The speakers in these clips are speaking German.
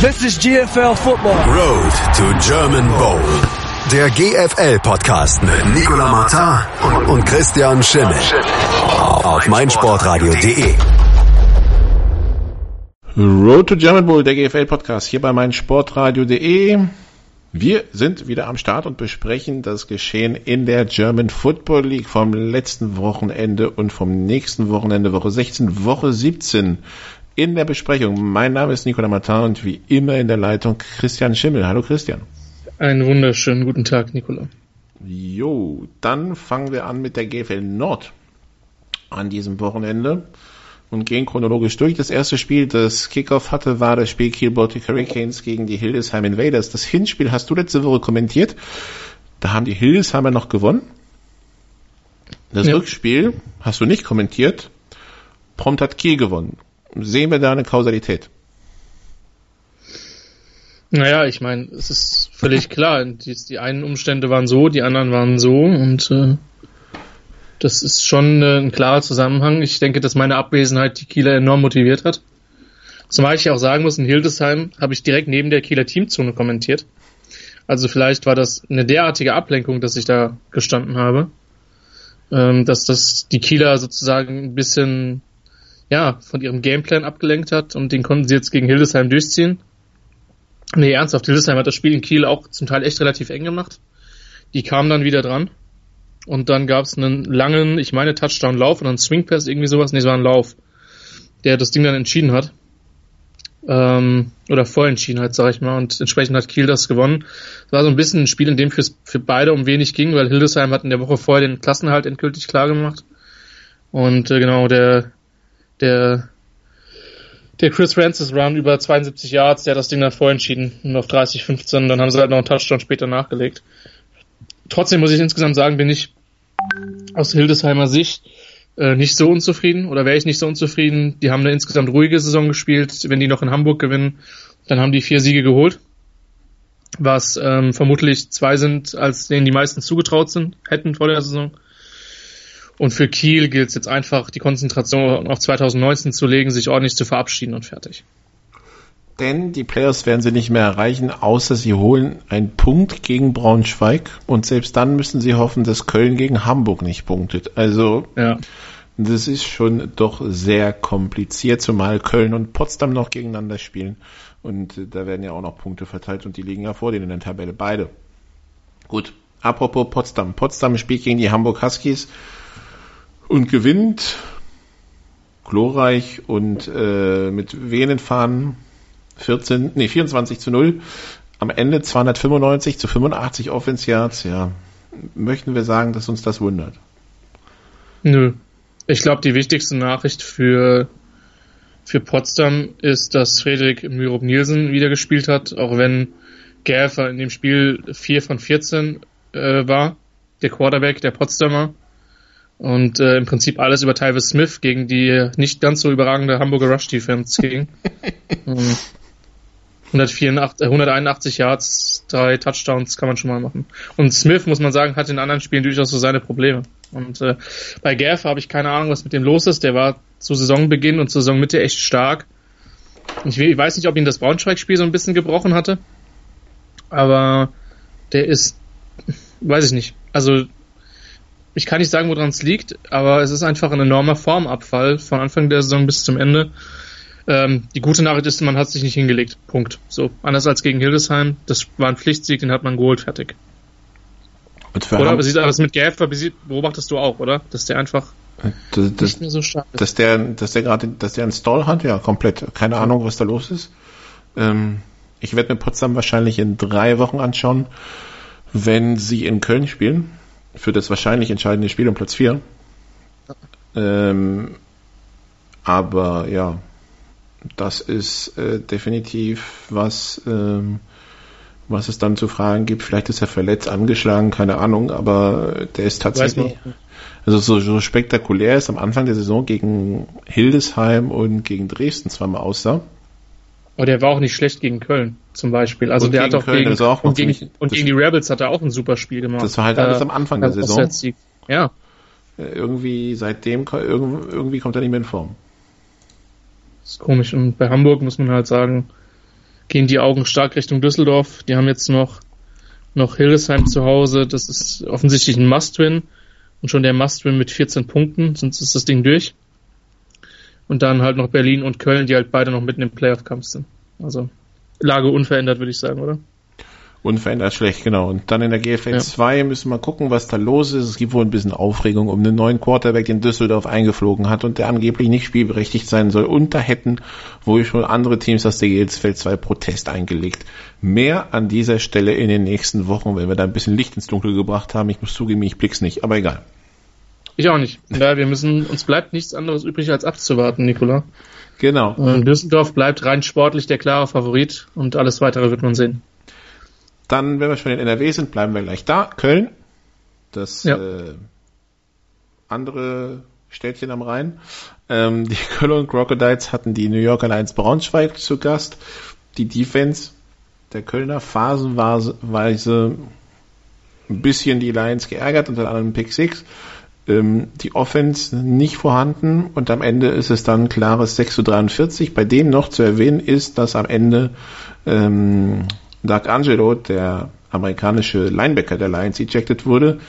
This is GFL Football. Road to German Bowl. Der GFL-Podcast mit Nicola Martin und Christian Schimmel. Auf meinsportradio.de. Road to German Bowl, der GFL-Podcast, hier bei meinsportradio.de. Wir sind wieder am Start und besprechen das Geschehen in der German Football League vom letzten Wochenende und vom nächsten Wochenende, Woche 16, Woche 17 in der Besprechung. Mein Name ist Nicola Martin und wie immer in der Leitung Christian Schimmel. Hallo Christian. Einen wunderschönen guten Tag, Nicola. Jo, dann fangen wir an mit der GFL Nord an diesem Wochenende und gehen chronologisch durch. Das erste Spiel, das Kickoff hatte, war das Spiel Kiel Baltic Hurricanes gegen die Hildesheim Invaders. Das Hinspiel hast du letzte Woche kommentiert. Da haben die Hildesheimer noch gewonnen. Das ja. Rückspiel hast du nicht kommentiert. Prompt hat Kiel gewonnen sehen wir da eine Kausalität? Naja, ich meine, es ist völlig klar. Die, die, einen Umstände waren so, die anderen waren so und äh, das ist schon äh, ein klarer Zusammenhang. Ich denke, dass meine Abwesenheit die Kieler enorm motiviert hat. Zumal ich auch sagen muss, in Hildesheim habe ich direkt neben der Kieler Teamzone kommentiert. Also vielleicht war das eine derartige Ablenkung, dass ich da gestanden habe, ähm, dass das die Kieler sozusagen ein bisschen ja, von ihrem Gameplan abgelenkt hat und den konnten sie jetzt gegen Hildesheim durchziehen. Nee, ernsthaft, Hildesheim hat das Spiel in Kiel auch zum Teil echt relativ eng gemacht. Die kamen dann wieder dran. Und dann gab es einen langen, ich meine, Touchdown-Lauf oder einen Swing-Pass, irgendwie sowas. Nee, es war ein Lauf, der das Ding dann entschieden hat. Ähm, oder vorentschieden hat, sag ich mal. Und entsprechend hat Kiel das gewonnen. Es war so ein bisschen ein Spiel, in dem es für beide um wenig ging, weil Hildesheim hat in der Woche vorher den Klassenhalt endgültig klar gemacht. Und äh, genau, der der, der Chris Francis Run über 72 Yards, der hat das Ding dann vorentschieden und auf 30, 15, dann haben sie halt noch einen Touchdown später nachgelegt. Trotzdem muss ich insgesamt sagen, bin ich aus Hildesheimer Sicht äh, nicht so unzufrieden oder wäre ich nicht so unzufrieden. Die haben eine insgesamt ruhige Saison gespielt. Wenn die noch in Hamburg gewinnen, dann haben die vier Siege geholt. Was ähm, vermutlich zwei sind, als denen die meisten zugetraut sind, hätten vor der Saison. Und für Kiel gilt es jetzt einfach, die Konzentration auf 2019 zu legen, sich ordentlich zu verabschieden und fertig. Denn die Playoffs werden sie nicht mehr erreichen, außer sie holen einen Punkt gegen Braunschweig. Und selbst dann müssen sie hoffen, dass Köln gegen Hamburg nicht punktet. Also, ja. das ist schon doch sehr kompliziert, zumal Köln und Potsdam noch gegeneinander spielen. Und äh, da werden ja auch noch Punkte verteilt und die liegen ja vor denen in der Tabelle. Beide. Gut. Apropos Potsdam. Potsdam spielt gegen die Hamburg Huskies und gewinnt glorreich und äh, mit wenigen Fahnen 14, nee, 24 zu 0. Am Ende 295 zu 85 Offense Yards. Ja, möchten wir sagen, dass uns das wundert? Nö. Ich glaube, die wichtigste Nachricht für, für Potsdam ist, dass Friedrich Myrob Nielsen wieder gespielt hat, auch wenn Gäfer in dem Spiel 4 von 14 äh, war, der Quarterback der Potsdamer und äh, im Prinzip alles über Tyvis Smith gegen die nicht ganz so überragende Hamburger Rush Defense ging. 184, 181 äh, Yards, drei Touchdowns kann man schon mal machen. Und Smith, muss man sagen, hat in anderen Spielen durchaus so seine Probleme. Und äh, bei Gaff habe ich keine Ahnung, was mit dem los ist. Der war zu Saisonbeginn und zur Saisonmitte echt stark. Ich, ich weiß nicht, ob ihn das Braunschweig-Spiel so ein bisschen gebrochen hatte. Aber der ist, weiß ich nicht. Also ich kann nicht sagen, woran es liegt, aber es ist einfach ein enormer Formabfall von Anfang der Saison bis zum Ende. Ähm, die gute Nachricht ist, man hat sich nicht hingelegt. Punkt. So, anders als gegen Hildesheim. Das war ein Pflichtsieg, den hat man geholt, fertig. oder? Aber das mit Gaff beobachtest du auch, oder? Dass der einfach das, das, nicht mehr so stark ist. Dass der, dass der gerade, dass der einen Stall hat, ja, komplett. Keine Ahnung, was da los ist. Ähm, ich werde mir Potsdam wahrscheinlich in drei Wochen anschauen, wenn sie in Köln spielen für das wahrscheinlich entscheidende Spiel um Platz 4. Ähm, aber ja, das ist äh, definitiv was, ähm, was es dann zu fragen gibt. Vielleicht ist er verletzt, angeschlagen, keine Ahnung, aber der ist tatsächlich, also so, so spektakulär ist am Anfang der Saison gegen Hildesheim und gegen Dresden zweimal aussah. Aber der war auch nicht schlecht gegen Köln zum Beispiel. Also und der hat auch Köln, gegen, auch und, gegen, und gegen die Rebels hat er auch ein super Spiel gemacht. Das war halt alles äh, am Anfang der Saison. Ja. Äh, irgendwie seitdem irgendwie kommt er nicht mehr in Form. Das ist komisch. Und bei Hamburg muss man halt sagen, gehen die Augen stark Richtung Düsseldorf. Die haben jetzt noch, noch Hildesheim zu Hause. Das ist offensichtlich ein Must-Win. Und schon der Must-Win mit 14 Punkten, sonst ist das Ding durch. Und dann halt noch Berlin und Köln, die halt beide noch mitten im Playoff-Kampf sind. Also Lage unverändert, würde ich sagen, oder? Unverändert schlecht, genau. Und dann in der GFL ja. 2 müssen wir gucken, was da los ist. Es gibt wohl ein bisschen Aufregung um den neuen Quarterback, den Düsseldorf eingeflogen hat und der angeblich nicht spielberechtigt sein soll. Und da hätten wohl schon andere Teams aus der GFL 2 Protest eingelegt. Mehr an dieser Stelle in den nächsten Wochen, wenn wir da ein bisschen Licht ins Dunkel gebracht haben. Ich muss zugeben, ich blick's nicht, aber egal. Ich auch nicht. Ja, wir müssen, uns bleibt nichts anderes übrig als abzuwarten, Nikola. Genau. Düsseldorf bleibt rein sportlich der klare Favorit und alles weitere wird man sehen. Dann, wenn wir schon in NRW sind, bleiben wir gleich da. Köln, das ja. äh, andere Städtchen am Rhein. Ähm, die Köln Crocodiles hatten die New York Alliance Braunschweig zu Gast. Die Defense der Kölner phasenweise ein bisschen die Lions geärgert, unter anderem Pick 6. Ähm, die Offense nicht vorhanden und am Ende ist es dann klares 6 zu 43. Bei dem noch zu erwähnen ist, dass am Ende ähm, Doug Angelo, der amerikanische Linebacker der Lions, ejected wurde,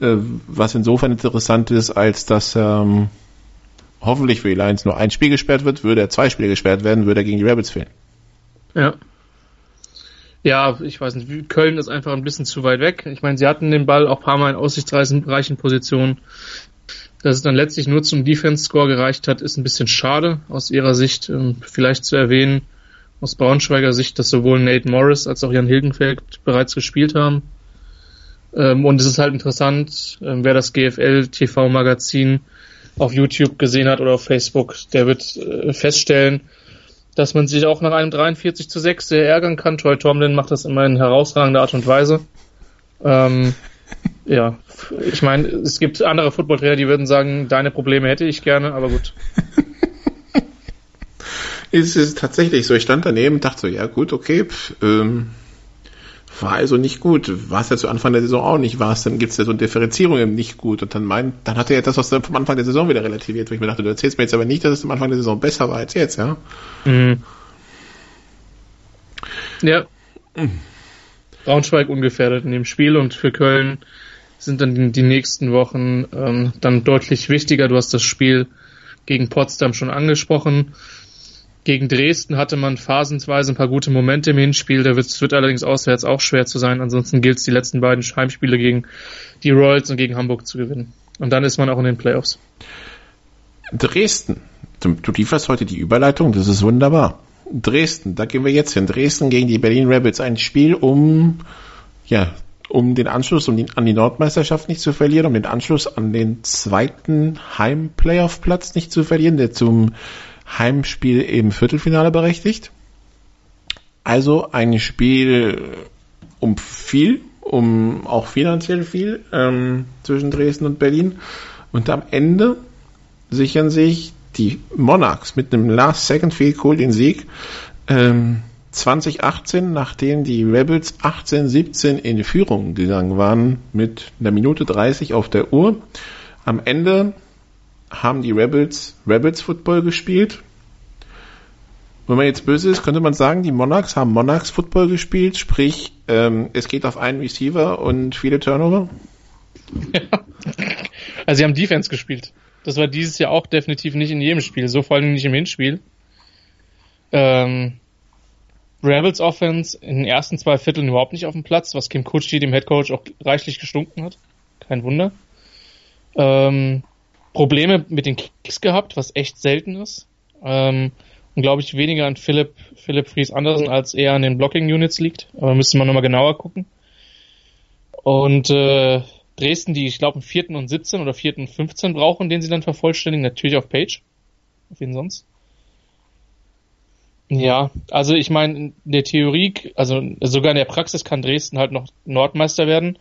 äh, was insofern interessant ist, als dass ähm, hoffentlich für die Lions nur ein Spiel gesperrt wird, würde er zwei Spiele gesperrt werden, würde er gegen die Rabbits fehlen. Ja. Ja, ich weiß nicht, Köln ist einfach ein bisschen zu weit weg. Ich meine, sie hatten den Ball auch ein paar Mal in aussichtsreichen Positionen. Dass es dann letztlich nur zum Defense-Score gereicht hat, ist ein bisschen schade aus ihrer Sicht. Ähm, vielleicht zu erwähnen, aus Braunschweiger Sicht, dass sowohl Nate Morris als auch Jan Hilgenfeld bereits gespielt haben. Ähm, und es ist halt interessant, ähm, wer das GFL TV Magazin auf YouTube gesehen hat oder auf Facebook, der wird äh, feststellen, dass man sich auch nach einem 43 zu 6 sehr ärgern kann. Troy Tomlin macht das immer in herausragender Art und Weise. Ähm, ja, ich meine, es gibt andere Footballtrainer, die würden sagen, deine Probleme hätte ich gerne, aber gut. ist es tatsächlich so. Ich stand daneben und dachte so, ja gut, okay, pff, ähm, war also nicht gut. War es ja zu Anfang der Saison auch nicht, war es, dann gibt es ja so eine Differenzierung im nicht gut. Und dann meint, dann hat er ja das, was vom Anfang der Saison wieder relativiert, wo ich mir dachte, du erzählst mir jetzt aber nicht, dass es am Anfang der Saison besser war als jetzt, ja? Mhm. Ja. Mhm. Braunschweig ungefährdet in dem Spiel und für Köln sind dann die nächsten Wochen ähm, dann deutlich wichtiger. Du hast das Spiel gegen Potsdam schon angesprochen. Gegen Dresden hatte man phasenweise ein paar gute Momente im Hinspiel. Da wird, wird allerdings auswärts auch schwer zu sein. Ansonsten gilt es, die letzten beiden Heimspiele gegen die Royals und gegen Hamburg zu gewinnen. Und dann ist man auch in den Playoffs. Dresden. Du, du lieferst heute die Überleitung, das ist wunderbar. Dresden, da gehen wir jetzt hin. Dresden gegen die Berlin Rabbits. Ein Spiel um, ja, um den Anschluss um die, an die Nordmeisterschaft nicht zu verlieren, um den Anschluss an den zweiten Heim-Playoff-Platz nicht zu verlieren, der zum Heimspiel im Viertelfinale berechtigt. Also ein Spiel um viel, um auch finanziell viel ähm, zwischen Dresden und Berlin. Und am Ende sichern sich die Monarchs mit einem Last-Second Field Goal den Sieg. Ähm, 2018, nachdem die Rebels 18-17 in Führung gegangen waren mit einer Minute 30 auf der Uhr. Am Ende haben die Rebels Rebels Football gespielt. Wenn man jetzt böse ist, könnte man sagen, die Monarchs haben Monarchs Football gespielt, sprich, ähm, es geht auf einen Receiver und viele Turnover. Ja. Also sie haben Defense gespielt. Das war dieses Jahr auch definitiv nicht in jedem Spiel, so vor allem nicht im Hinspiel. Ähm, Rebels Offense in den ersten zwei Vierteln überhaupt nicht auf dem Platz, was Kim Kutschi, dem Head Coach, auch reichlich gestunken hat. Kein Wunder. Ähm, Probleme mit den Kicks gehabt, was echt selten ist. Ähm, und glaube ich weniger an Philipp, Philipp Fries Andersen als eher an den Blocking Units liegt. Aber müsste man nochmal genauer gucken. Und äh, Dresden, die ich glaube einen vierten und 17 oder vierten und 15 brauchen, den sie dann vervollständigen, natürlich auf Page. Auf wen sonst? Ja, also ich meine, in der Theorie, also sogar in der Praxis kann Dresden halt noch Nordmeister werden,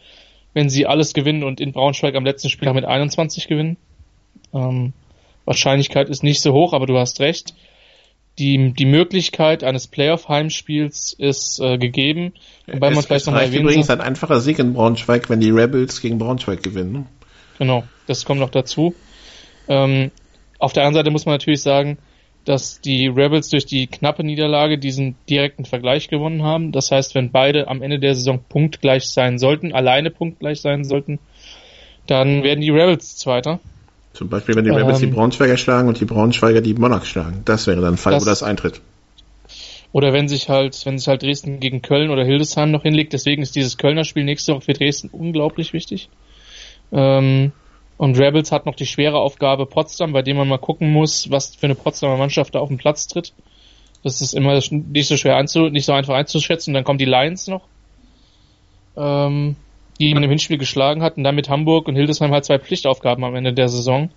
wenn sie alles gewinnen und in Braunschweig am letzten Spieltag mit 21 gewinnen. Ähm, Wahrscheinlichkeit ist nicht so hoch, aber du hast recht. Die, die Möglichkeit eines Playoff-Heimspiels ist äh, gegeben. Wobei es, man vielleicht noch erwähnen übrigens ein einfacher Sieg in Braunschweig, wenn die Rebels gegen Braunschweig gewinnen. Ne? Genau, das kommt noch dazu. Ähm, auf der anderen Seite muss man natürlich sagen, dass die Rebels durch die knappe Niederlage diesen direkten Vergleich gewonnen haben. Das heißt, wenn beide am Ende der Saison punktgleich sein sollten, alleine punktgleich sein sollten, dann werden die Rebels Zweiter. Zum Beispiel, wenn die Rebels ähm, die Braunschweiger schlagen und die Braunschweiger die Monarchs schlagen. Das wäre dann ein Fall, das, wo das eintritt. Oder wenn sich halt, wenn sich halt Dresden gegen Köln oder Hildesheim noch hinlegt. Deswegen ist dieses Kölner Spiel nächste Woche für Dresden unglaublich wichtig. Ähm, und Rebels hat noch die schwere Aufgabe Potsdam, bei dem man mal gucken muss, was für eine Potsdamer Mannschaft da auf den Platz tritt. Das ist immer nicht so schwer einzu, nicht so einfach einzuschätzen. Und dann kommen die Lions noch, ähm, die man im Hinspiel geschlagen hat und damit Hamburg und Hildesheim halt zwei Pflichtaufgaben am Ende der Saison.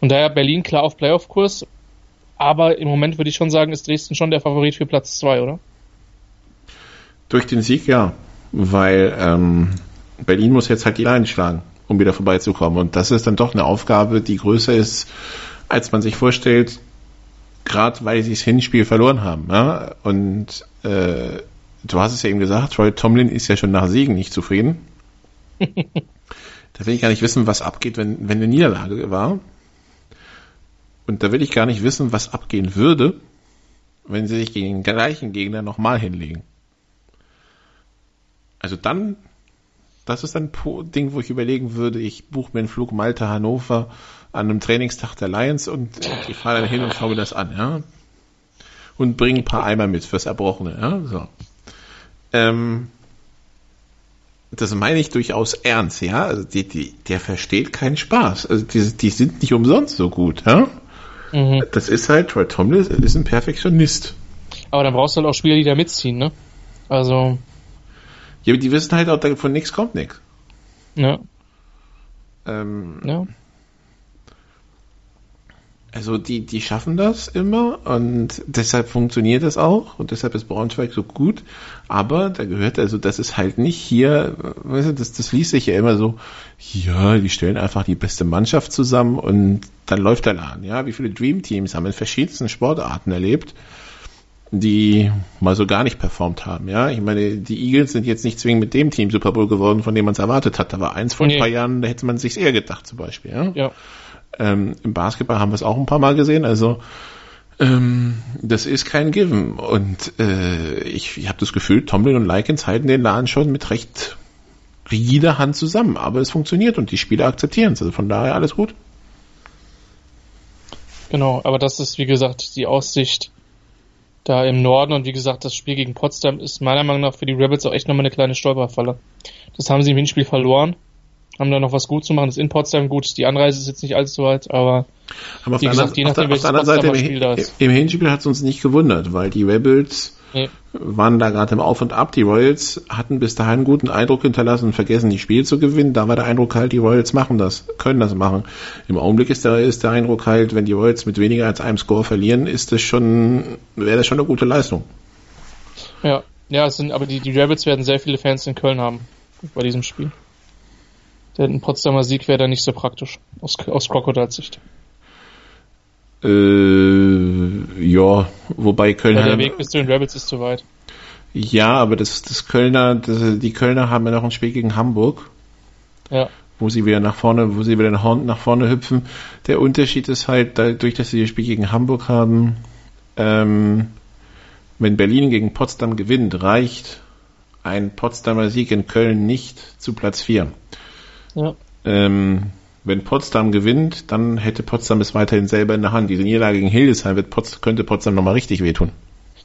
Von daher Berlin klar auf Playoff-Kurs, aber im Moment würde ich schon sagen, ist Dresden schon der Favorit für Platz zwei, oder? Durch den Sieg ja, weil ähm, Berlin muss jetzt halt die Lions schlagen um wieder vorbeizukommen. Und das ist dann doch eine Aufgabe, die größer ist, als man sich vorstellt, gerade weil sie das Hinspiel verloren haben. Ja? Und äh, du hast es ja eben gesagt, Troy Tomlin ist ja schon nach Siegen nicht zufrieden. Da will ich gar nicht wissen, was abgeht, wenn, wenn eine Niederlage war. Und da will ich gar nicht wissen, was abgehen würde, wenn sie sich gegen den gleichen Gegner nochmal hinlegen. Also dann das ist ein Ding, wo ich überlegen würde, ich buche mir einen Flug Malta Hannover an einem Trainingstag der Lions und ich fahre dann hin und schaue mir das an, ja. Und bringe ein paar Eimer mit fürs Erbrochene, ja. So. Ähm, das meine ich durchaus ernst, ja. Also die, die, der versteht keinen Spaß. Also die, die sind nicht umsonst so gut, ja. Mhm. Das ist halt, Troy Tomlin ist ein Perfektionist. Aber dann brauchst du halt auch Spieler, die da mitziehen, ne? Also. Ja, aber die wissen halt auch, von nichts kommt nichts. Ja. Ähm, ja. Also die, die schaffen das immer und deshalb funktioniert das auch und deshalb ist Braunschweig so gut. Aber da gehört, also das ist halt nicht hier, weißt du, das, das liest sich ja immer so, ja, die stellen einfach die beste Mannschaft zusammen und dann läuft der Laden. Ja, wie viele Dream Teams haben in verschiedensten Sportarten erlebt die mal so gar nicht performt haben. Ja, ich meine, die Eagles sind jetzt nicht zwingend mit dem Team Super Bowl geworden, von dem man es erwartet hat. Da war eins vor nee. ein paar Jahren, da hätte man sich eher gedacht, zum Beispiel. Ja. ja. Ähm, Im Basketball haben wir es auch ein paar Mal gesehen. Also ähm, das ist kein Given. Und äh, ich, ich habe das Gefühl, Tomlin und Likens halten den Laden schon mit recht rigider Hand zusammen. Aber es funktioniert und die Spieler akzeptieren es. Also von daher alles gut. Genau, aber das ist wie gesagt die Aussicht da im Norden. Und wie gesagt, das Spiel gegen Potsdam ist meiner Meinung nach für die Rebels auch echt nochmal eine kleine Stolperfalle. Das haben sie im Hinspiel verloren. Haben da noch was gut zu machen. Das ist in Potsdam gut. Die Anreise ist jetzt nicht allzu weit, aber, aber wie gesagt, je nachdem, welches Potsdamer Seite, Spiel da ist. Im Hinspiel hat es uns nicht gewundert, weil die Rebels nee. waren da gerade im Auf und Ab. Die Royals hatten bis dahin einen guten Eindruck hinterlassen und vergessen, die Spiele zu gewinnen. Da war der Eindruck halt, die Royals machen das, können das machen. Im Augenblick ist der, ist der Eindruck halt, wenn die Royals mit weniger als einem Score verlieren, ist das schon, wäre das schon eine gute Leistung. Ja, ja, es sind, aber die, die Rebels werden sehr viele Fans in Köln haben bei diesem Spiel. Der ein Potsdamer Sieg wäre da nicht so praktisch, aus, aus Crocodiles Sicht. Äh, ja, wobei Köln. Ja, der Weg bis zu den Rebels ist zu weit. Ja, aber das, das Kölner, das, die Kölner haben ja noch ein Spiel gegen Hamburg. Ja. Wo sie wieder nach vorne, wo sie wieder nach vorne hüpfen. Der Unterschied ist halt, dadurch, dass sie das Spiel gegen Hamburg haben, ähm, wenn Berlin gegen Potsdam gewinnt, reicht ein Potsdamer Sieg in Köln nicht zu Platz 4. Ja. Ähm, wenn Potsdam gewinnt, dann hätte Potsdam es weiterhin selber in der Hand. Diese Niederlage gegen Hildesheim wird Pots könnte Potsdam nochmal richtig wehtun.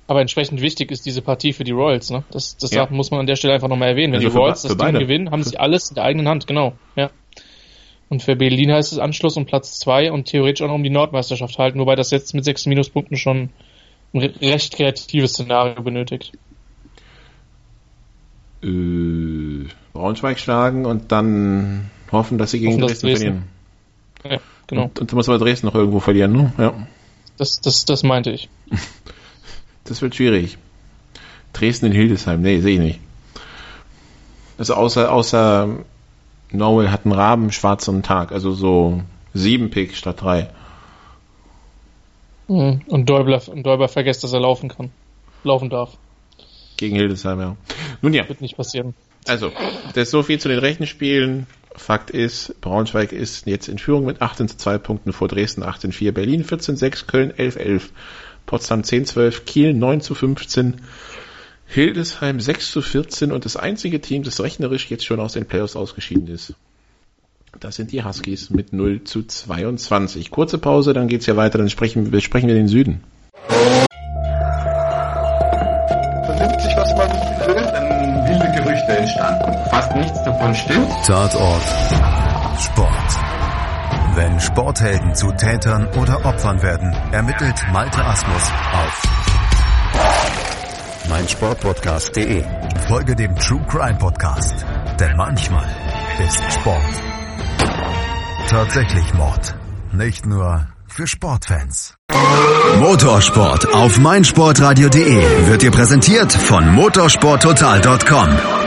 Aber entsprechend wichtig ist diese Partie für die Royals, ne? Das, das ja. muss man an der Stelle einfach nochmal erwähnen. Wenn also die Royals das Ding gewinnen, haben sie alles in der eigenen Hand, genau. Ja. Und für Berlin heißt es Anschluss um Platz zwei und theoretisch auch noch um die Nordmeisterschaft halten, wobei das jetzt mit sechs Minuspunkten schon ein recht kreatives Szenario benötigt. Äh, Braunschweig schlagen und dann hoffen, dass sie gegen hoffen, Dresden, Dresden, verlieren. Ja, genau. Und, und dann muss aber Dresden noch irgendwo verlieren, ne? Ja. Das, das, das meinte ich. Das wird schwierig. Dresden in Hildesheim, nee, sehe ich nicht. Also außer, außer Norway hat einen Raben schwarzen Tag, also so sieben Pick statt drei. Mhm. Und Däubler, und Däubler vergesst, dass er laufen kann. Laufen darf. Gegen Hildesheim, ja. Nun ja. Wird nicht passieren. Also, das ist so viel zu den rechten Spielen. Fakt ist, Braunschweig ist jetzt in Führung mit 18 zu 2 Punkten vor Dresden 18 4, Berlin 14 6, Köln 11 11, Potsdam 10 12, Kiel 9 zu 15, Hildesheim 6 zu 14 und das einzige Team, das rechnerisch jetzt schon aus den Playoffs ausgeschieden ist. Das sind die Huskies mit 0 zu 22. Kurze Pause, dann geht's ja weiter, dann sprechen, besprechen wir den Süden. Entstanden. Fast nichts davon stimmt. Tatort Sport. Wenn Sporthelden zu Tätern oder Opfern werden, ermittelt Malte Asmus auf meinsportpodcast.de. Folge dem True Crime Podcast, denn manchmal ist Sport tatsächlich Mord. Nicht nur für Sportfans. Motorsport auf meinsportradio.de wird dir präsentiert von motorsporttotal.com.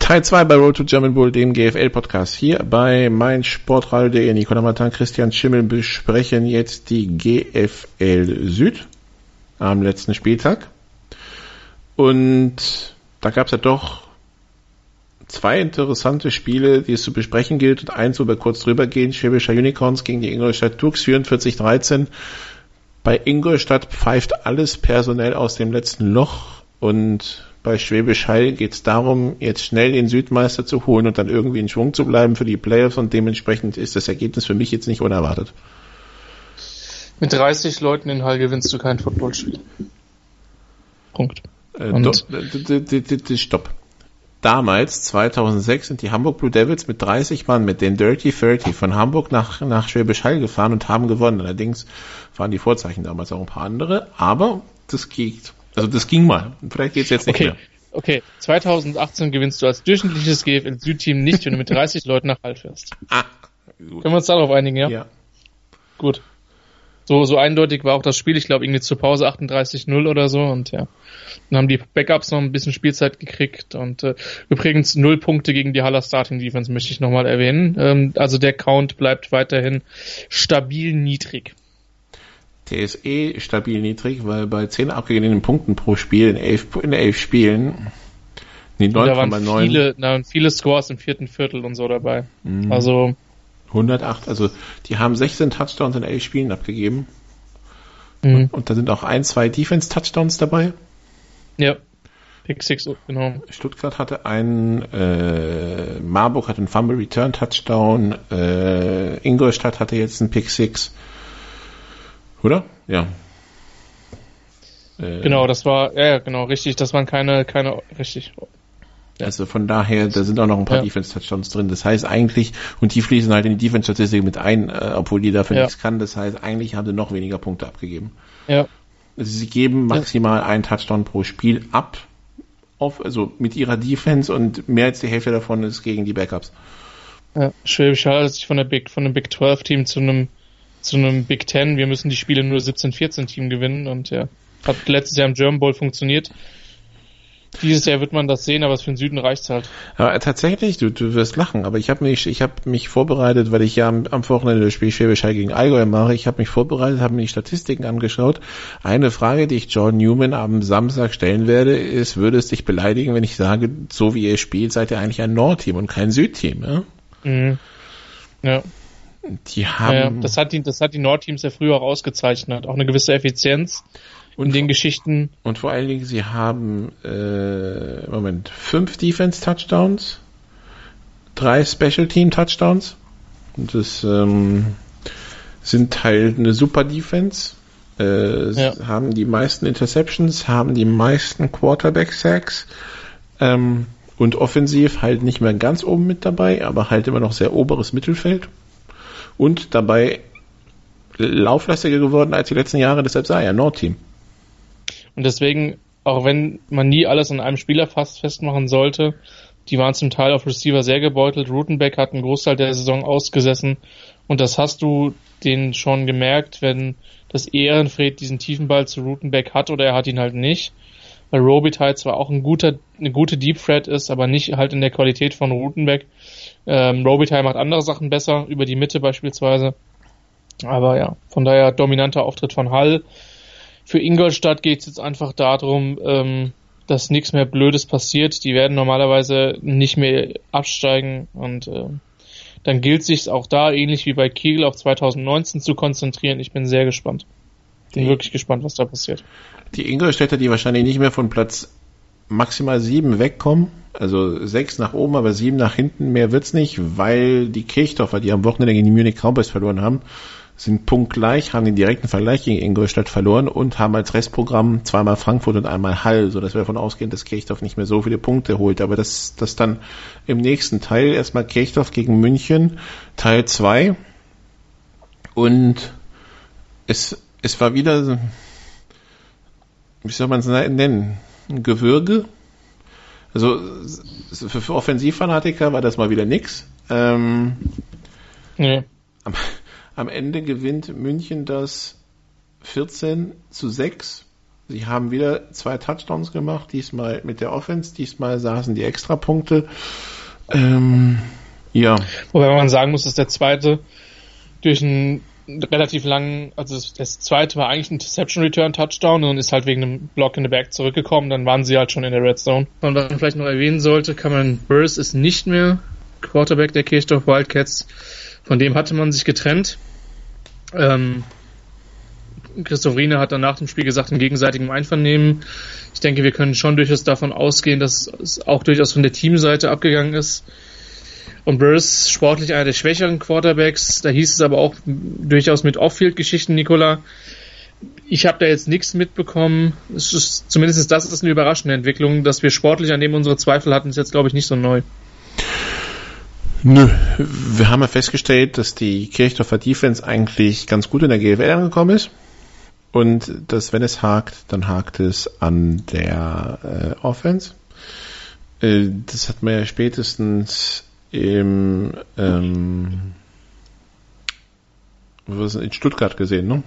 Teil 2 bei Road to German Bull, dem GFL-Podcast. Hier bei meinsportradio.de. Nicola Martin, Christian Schimmel besprechen jetzt die GFL Süd am letzten Spieltag. Und da gab es ja doch zwei interessante Spiele, die es zu besprechen gilt. Und eins, wo wir kurz drüber gehen. Schwäbischer Unicorns gegen die Ingolstadt Dukes 44-13. Bei Ingolstadt pfeift alles personell aus dem letzten Loch und bei Schwäbisch Hall geht es darum, jetzt schnell den Südmeister zu holen und dann irgendwie in Schwung zu bleiben für die Playoffs und dementsprechend ist das Ergebnis für mich jetzt nicht unerwartet. Mit 30 Leuten in Hall gewinnst du kein Footballspiel. Punkt. Äh, stopp. Damals, 2006, sind die Hamburg Blue Devils mit 30 Mann mit den Dirty 30 von Hamburg nach, nach Schwäbisch Hall gefahren und haben gewonnen. Allerdings waren die Vorzeichen damals auch ein paar andere, aber das geht also das ging mal. Vielleicht geht's jetzt nicht okay. mehr. Okay, 2018 gewinnst du als durchschnittliches GFL Südteam nicht, wenn du mit 30 Leuten nach Hall fährst. Ah, gut. Können wir uns darauf einigen, ja? Ja. Gut. So, so eindeutig war auch das Spiel, ich glaube irgendwie zur Pause 38-0 oder so und ja. Dann haben die Backups noch ein bisschen Spielzeit gekriegt und äh, übrigens null Punkte gegen die Haller Starting Defense möchte ich nochmal erwähnen. Ähm, also der Count bleibt weiterhin stabil niedrig. Der ist eh stabil niedrig, weil bei 10 abgegebenen Punkten pro Spiel in 11, in 11 Spielen die 9, da waren viele, da waren viele Scores im vierten Viertel und so dabei. Mhm. Also 108, also die haben 16 Touchdowns in 11 Spielen abgegeben. Mhm. Und, und, da sind auch ein, zwei Defense-Touchdowns dabei. Ja. Pick 6, genau. Stuttgart hatte einen, äh, Marburg hatte einen Fumble Return Touchdown, äh, Ingolstadt hatte jetzt einen Pick 6. Oder? Ja. Äh, genau, das war, ja, genau, richtig, das waren keine, keine, richtig. Also von daher, da sind auch noch ein paar ja. Defense-Touchdowns drin. Das heißt eigentlich, und die fließen halt in die Defense-Statistik mit ein, äh, obwohl die dafür ja. nichts kann. Das heißt, eigentlich haben sie noch weniger Punkte abgegeben. Ja. Also sie geben maximal ja. einen Touchdown pro Spiel ab, auf, also mit ihrer Defense und mehr als die Hälfte davon ist gegen die Backups. Ja, Schwäbisch Hall hat sich von der Big, von dem Big 12 Team zu einem zu einem Big Ten, wir müssen die Spiele nur 17-14 Team gewinnen und ja, hat letztes Jahr im German Bowl funktioniert. Dieses Jahr wird man das sehen, aber für den Süden reicht's halt. Aber tatsächlich, du, du wirst lachen, aber ich habe mich, ich habe mich vorbereitet, weil ich ja am, am Wochenende das Spiel Schwäbisch Hall gegen Allgäu mache. Ich habe mich vorbereitet, habe mir die Statistiken angeschaut. Eine Frage, die ich John Newman am Samstag stellen werde, ist, würde es dich beleidigen, wenn ich sage, so wie ihr spielt, seid ihr eigentlich ein Nordteam und kein Südteam, ja? Mhm. Ja. Die haben. Ja, das hat die, das hat die Nordteams ja früher auch ausgezeichnet. Auch eine gewisse Effizienz in und den Geschichten. Und vor allen Dingen, sie haben, äh, Moment, fünf Defense-Touchdowns, drei Special Team-Touchdowns. Und das ähm, sind halt eine super Defense. Äh, ja. Haben die meisten Interceptions, haben die meisten Quarterback-Sacks. Ähm, und offensiv halt nicht mehr ganz oben mit dabei, aber halt immer noch sehr oberes Mittelfeld und dabei lauflastiger geworden als die letzten Jahre, deshalb sei er Nordteam. Und deswegen, auch wenn man nie alles an einem Spieler fast festmachen sollte, Die waren zum Teil auf Receiver sehr gebeutelt. Rutenbeck hat einen Großteil der Saison ausgesessen. Und das hast du den schon gemerkt, wenn das Ehrenfred diesen tiefen Ball zu Rutenbeck hat oder er hat ihn halt nicht. Weil Robitaille zwar auch ein guter, eine gute Deep Threat ist, aber nicht halt in der Qualität von Rutenbeck. Ähm, Robitaille macht andere Sachen besser, über die Mitte beispielsweise. Aber ja, von daher dominanter Auftritt von Hall. Für Ingolstadt geht es jetzt einfach darum, ähm, dass nichts mehr Blödes passiert. Die werden normalerweise nicht mehr absteigen und äh, dann gilt sich auch da, ähnlich wie bei Kiel, auf 2019 zu konzentrieren. Ich bin sehr gespannt. Bin wirklich gespannt, was da passiert. Die Ingolstädter, die wahrscheinlich nicht mehr von Platz maximal sieben wegkommen, also sechs nach oben, aber sieben nach hinten, mehr wird's nicht, weil die Kirchdorfer, die am Wochenende gegen die Munich Cowboys verloren haben, sind punktgleich, haben den direkten Vergleich gegen Ingolstadt verloren und haben als Restprogramm zweimal Frankfurt und einmal Hall, so dass wir davon ausgehen, dass Kirchdorf nicht mehr so viele Punkte holt. Aber das, das dann im nächsten Teil erstmal Kirchdorf gegen München, Teil 2. Und es, es war wieder, wie soll man es nennen, ein Gewürge. Also für Offensivfanatiker war das mal wieder nix. Ähm, nee am Ende gewinnt München das 14 zu 6. Sie haben wieder zwei Touchdowns gemacht, diesmal mit der Offense, diesmal saßen die Extrapunkte. Ähm, ja. Wobei man sagen muss, dass der zweite durch einen relativ langen, also das zweite war eigentlich ein Interception Return Touchdown und ist halt wegen einem Block in the Back zurückgekommen, dann waren sie halt schon in der Red Zone. Und was man vielleicht noch erwähnen sollte, Cameron Burris ist nicht mehr Quarterback der Kirchdorf Wildcats. Von dem hatte man sich getrennt. Ähm, Christoph Riene hat dann nach dem Spiel gesagt, in gegenseitigem Einvernehmen. Ich denke, wir können schon durchaus davon ausgehen, dass es auch durchaus von der Teamseite abgegangen ist. Und Burris sportlich einer der schwächeren Quarterbacks. Da hieß es aber auch durchaus mit Off-Field-Geschichten, Nicola. Ich habe da jetzt nichts mitbekommen. Es ist, zumindest ist das ist eine überraschende Entwicklung. Dass wir sportlich an dem unsere Zweifel hatten, ist jetzt, glaube ich, nicht so neu. Nö, wir haben ja festgestellt, dass die Kirchdorfer Defense eigentlich ganz gut in der GFL angekommen ist. Und dass wenn es hakt, dann hakt es an der äh, Offense. Äh, das hat man ja spätestens im ähm, in Stuttgart gesehen, ne?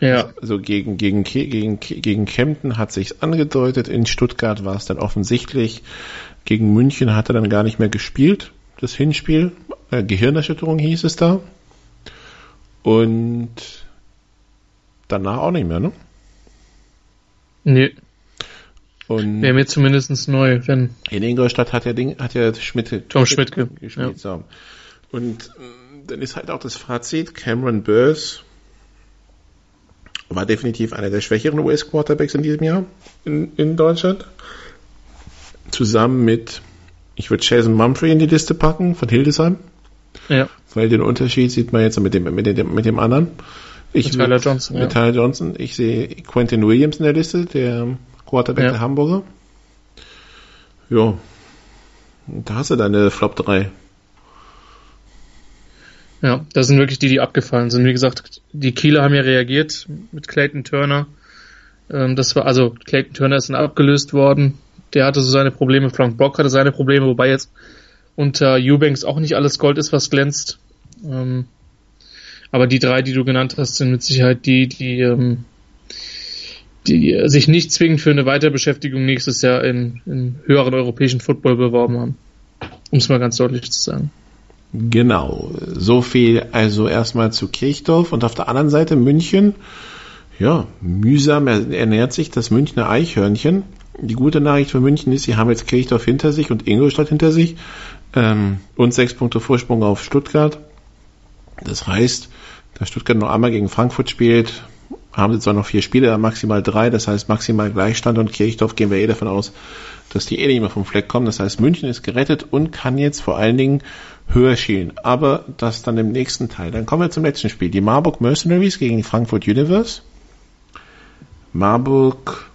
Ja. Also gegen, gegen, gegen, gegen Kempten hat sich's angedeutet, in Stuttgart war es dann offensichtlich, gegen München hat er dann gar nicht mehr gespielt das Hinspiel. Äh, Gehirnerschütterung hieß es da. Und danach auch nicht mehr, ne? Nee. Und Wäre mir zumindest neu, wenn. In Ingolstadt hat ja Ding, hat ja Schmidt, Tom Schmidt gespielt. Ja. Und äh, dann ist halt auch das Fazit, Cameron Burrs war definitiv einer der schwächeren US-Quarterbacks in diesem Jahr in, in Deutschland. Zusammen mit ich würde Jason Mumphrey in die Liste packen von Hildesheim. Ja. Weil den Unterschied sieht man jetzt mit dem, mit dem, mit dem anderen. Ich mit Tyler Johnson. Mit ja. Tyler Johnson. Ich sehe Quentin Williams in der Liste, der Quarterback ja. der Hamburger. Ja. Da hast du deine Flop 3. Ja, das sind wirklich die, die abgefallen sind. Wie gesagt, die Kieler haben ja reagiert mit Clayton Turner. Ähm, das war, also Clayton Turner ist dann abgelöst worden der hatte so seine Probleme, Frank Bock hatte seine Probleme, wobei jetzt unter Eubanks auch nicht alles Gold ist, was glänzt. Ähm, aber die drei, die du genannt hast, sind mit Sicherheit die, die, ähm, die sich nicht zwingend für eine Weiterbeschäftigung nächstes Jahr in, in höheren europäischen Football beworben haben. Um es mal ganz deutlich zu sagen. Genau. So viel also erstmal zu Kirchdorf und auf der anderen Seite München. Ja, mühsam ernährt sich das Münchner Eichhörnchen. Die gute Nachricht für München ist, sie haben jetzt Kirchdorf hinter sich und Ingolstadt hinter sich ähm, und sechs Punkte Vorsprung auf Stuttgart. Das heißt, da Stuttgart noch einmal gegen Frankfurt spielt, haben sie zwar noch vier Spiele, maximal drei, das heißt maximal Gleichstand und Kirchdorf gehen wir eh davon aus, dass die eh nicht mehr vom Fleck kommen. Das heißt, München ist gerettet und kann jetzt vor allen Dingen höher schielen. Aber das dann im nächsten Teil. Dann kommen wir zum letzten Spiel. Die Marburg Mercenaries gegen die Frankfurt Universe. Marburg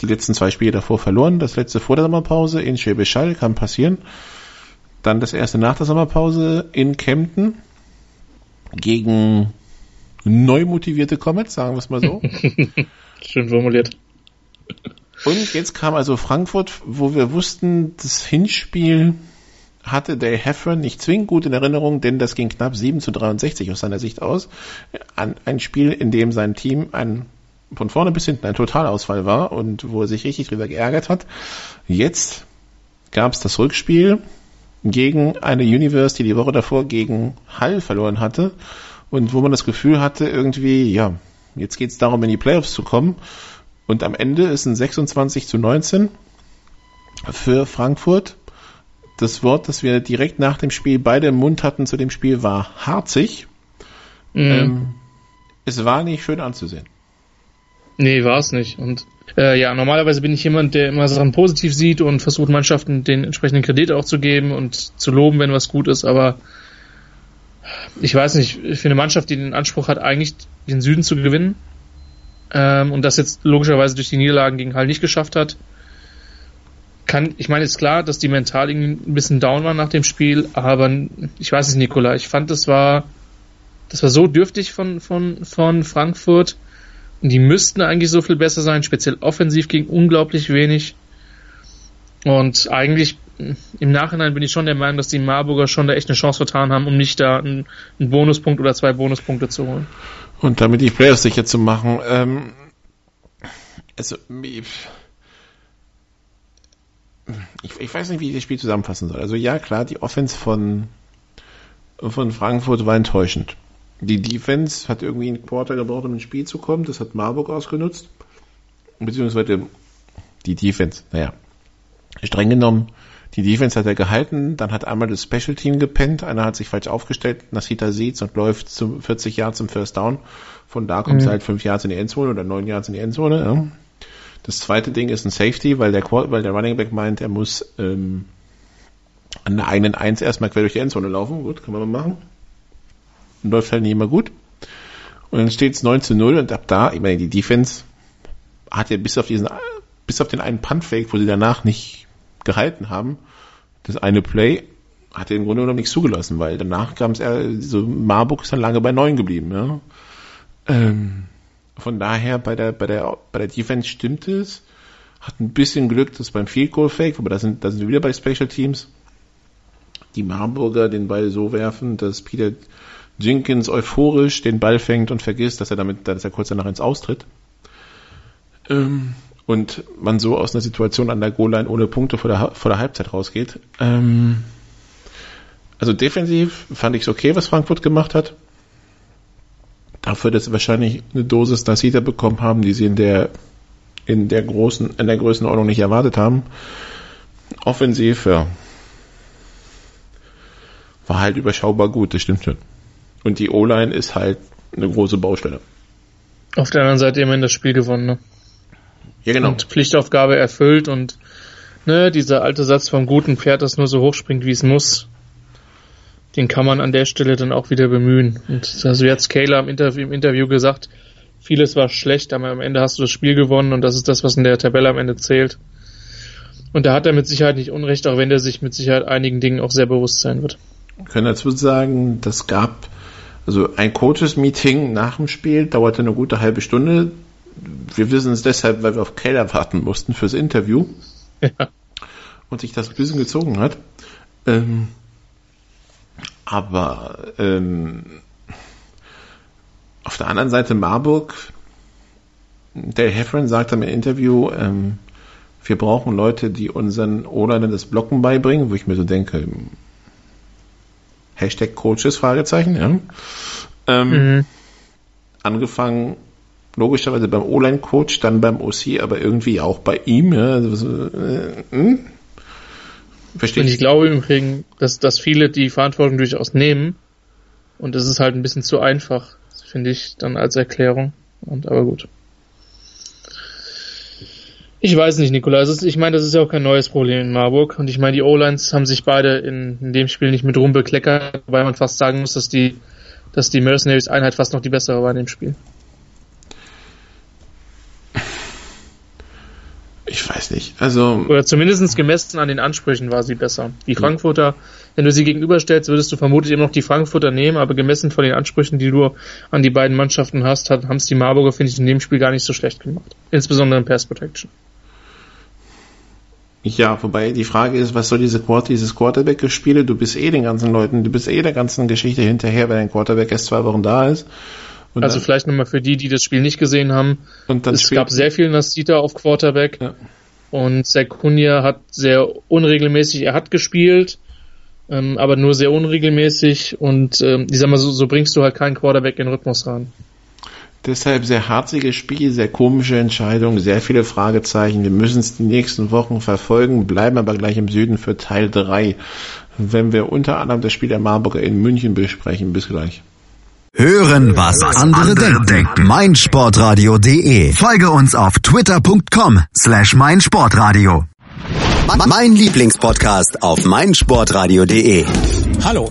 die letzten zwei Spiele davor verloren. Das letzte vor der Sommerpause in Schwäbisch Hall kann passieren. Dann das erste nach der Sommerpause in Kempten gegen neu motivierte Comets, sagen wir es mal so. Schön formuliert. Und jetzt kam also Frankfurt, wo wir wussten, das Hinspiel hatte der Heffern nicht zwingend gut in Erinnerung, denn das ging knapp 7 zu 63 aus seiner Sicht aus. Ein Spiel, in dem sein Team ein, von vorne bis hinten ein Totalausfall war und wo er sich richtig drüber geärgert hat. Jetzt gab es das Rückspiel gegen eine Universe, die die Woche davor gegen Hall verloren hatte und wo man das Gefühl hatte, irgendwie, ja, jetzt geht es darum, in die Playoffs zu kommen. Und am Ende ist ein 26 zu 19 für Frankfurt. Das Wort, das wir direkt nach dem Spiel beide im Mund hatten zu dem Spiel, war harzig. Mhm. Ähm, es war nicht schön anzusehen. Nee, war es nicht. Und äh, ja, normalerweise bin ich jemand, der immer Sachen positiv sieht und versucht Mannschaften den entsprechenden Kredit auch zu geben und zu loben, wenn was gut ist, aber ich weiß nicht, für eine Mannschaft, die den Anspruch hat, eigentlich den Süden zu gewinnen ähm, und das jetzt logischerweise durch die Niederlagen gegen Hall nicht geschafft hat, kann, ich meine, ist klar, dass die mental ein bisschen down waren nach dem Spiel, aber ich weiß es, Nikola, ich fand, das war, das war so dürftig von, von, von Frankfurt und die müssten eigentlich so viel besser sein, speziell offensiv ging unglaublich wenig. Und eigentlich im Nachhinein bin ich schon der Meinung, dass die Marburger schon da echt eine Chance vertan haben, um nicht da einen, einen Bonuspunkt oder zwei Bonuspunkte zu holen. Und damit die Playoffs sicher zu machen, ähm, also ich, ich weiß nicht, wie ich das Spiel zusammenfassen soll. Also ja, klar, die Offense von, von Frankfurt war enttäuschend. Die Defense hat irgendwie einen Quarter gebraucht, um ins Spiel zu kommen. Das hat Marburg ausgenutzt. Beziehungsweise die Defense, naja, streng genommen, die Defense hat er gehalten, dann hat einmal das Special Team gepennt, einer hat sich falsch aufgestellt, Nasita sieht's und läuft zum 40 Yards zum First Down. Von da kommt mhm. halt 5 Yards in die Endzone oder 9 Yards in die Endzone. Ja. Das zweite Ding ist ein Safety, weil der, weil der Running Back meint, er muss ähm, an der eigenen Eins erstmal quer durch die Endzone laufen. Gut, kann man mal machen läuft halt nicht immer gut. Und dann steht es 9 zu 0 und ab da, ich meine, die Defense hat ja bis auf diesen, bis auf den einen Punt-Fake, wo sie danach nicht gehalten haben, das eine Play hat er im Grunde genommen nichts zugelassen, weil danach kam es eher, so Marburg ist dann lange bei 9 geblieben, ja. Ähm, von daher bei der, bei der, bei der Defense stimmt es. Hat ein bisschen Glück, dass beim Field Goal Fake, aber da sind, da sind wir wieder bei Special Teams. Die Marburger den Ball so werfen, dass Peter Jenkins euphorisch den Ball fängt und vergisst, dass er damit, dass er kurz danach ins Austritt. Ähm, und man so aus einer Situation an der Goal-Line ohne Punkte vor der, vor der Halbzeit rausgeht. Ähm, also defensiv fand ich es okay, was Frankfurt gemacht hat. Dafür, dass sie wahrscheinlich eine Dosis Nasita bekommen haben, die sie in der, in der großen, in der Größenordnung nicht erwartet haben. Offensiv, ja. War halt überschaubar gut, das stimmt schon. Und die O-Line ist halt eine große Baustelle. Auf der anderen Seite immerhin das Spiel gewonnen, ne? Ja, genau. Und Pflichtaufgabe erfüllt und ne, dieser alte Satz vom guten Pferd, das nur so hoch springt, wie es muss, den kann man an der Stelle dann auch wieder bemühen. Und also jetzt Kayla im Interview, im Interview gesagt, vieles war schlecht, aber am Ende hast du das Spiel gewonnen und das ist das, was in der Tabelle am Ende zählt. Und da hat er mit Sicherheit nicht Unrecht, auch wenn er sich mit Sicherheit einigen Dingen auch sehr bewusst sein wird. Wir können dazu sagen, das gab also ein Coaches-Meeting nach dem Spiel dauerte eine gute halbe Stunde. Wir wissen es deshalb, weil wir auf Keller warten mussten fürs Interview. Ja. Und sich das ein bisschen gezogen hat. Ähm, aber ähm, auf der anderen Seite Marburg, der Heffron sagt im Interview, ähm, wir brauchen Leute, die unseren Odern das Blocken beibringen, wo ich mir so denke, Hashtag Coaches, Fragezeichen, ja. Ähm, mhm. Angefangen logischerweise beim O-Line-Coach, dann beim OC, aber irgendwie auch bei ihm, ja. Also, äh, hm? Verstehe. Und ich glaube im Übrigen, dass, dass viele die Verantwortung durchaus nehmen. Und es ist halt ein bisschen zu einfach, finde ich, dann als Erklärung. Und aber gut. Ich weiß nicht, Nikola. ich meine, das ist ja auch kein neues Problem in Marburg. Und ich meine, die O-Lines haben sich beide in, in dem Spiel nicht mit rumbekleckert, weil man fast sagen muss, dass die, dass die Mercenaries Einheit fast noch die bessere war in dem Spiel. Ich weiß nicht. Also. Oder zumindest gemessen an den Ansprüchen war sie besser. Die Frankfurter, wenn du sie gegenüberstellst, würdest du vermutlich immer noch die Frankfurter nehmen, aber gemessen von den Ansprüchen, die du an die beiden Mannschaften hast, haben es die Marburger, finde ich, in dem Spiel gar nicht so schlecht gemacht. Insbesondere in Pass Protection. Ja, wobei die Frage ist, was soll diese Quarter, dieses Quarterback-Gespiele? Du bist eh den ganzen Leuten, du bist eh der ganzen Geschichte hinterher, wenn ein Quarterback erst zwei Wochen da ist. Und also dann, vielleicht nochmal für die, die das Spiel nicht gesehen haben. Es gab sehr viel Nasita auf Quarterback. Ja. Und Sekunia hat sehr unregelmäßig, er hat gespielt, ähm, aber nur sehr unregelmäßig. Und ähm, ich sag mal, so, so bringst du halt keinen Quarterback in Rhythmus rein. Deshalb sehr harziges Spiel, sehr komische Entscheidung, sehr viele Fragezeichen. Wir müssen es die nächsten Wochen verfolgen, bleiben aber gleich im Süden für Teil 3, wenn wir unter anderem das Spiel der Marburger in München besprechen. Bis gleich. Hören, was andere denken. meinsportradio.de. Folge uns auf twitter.com slash meinsportradio. Mein Lieblingspodcast auf meinsportradio.de. Hallo.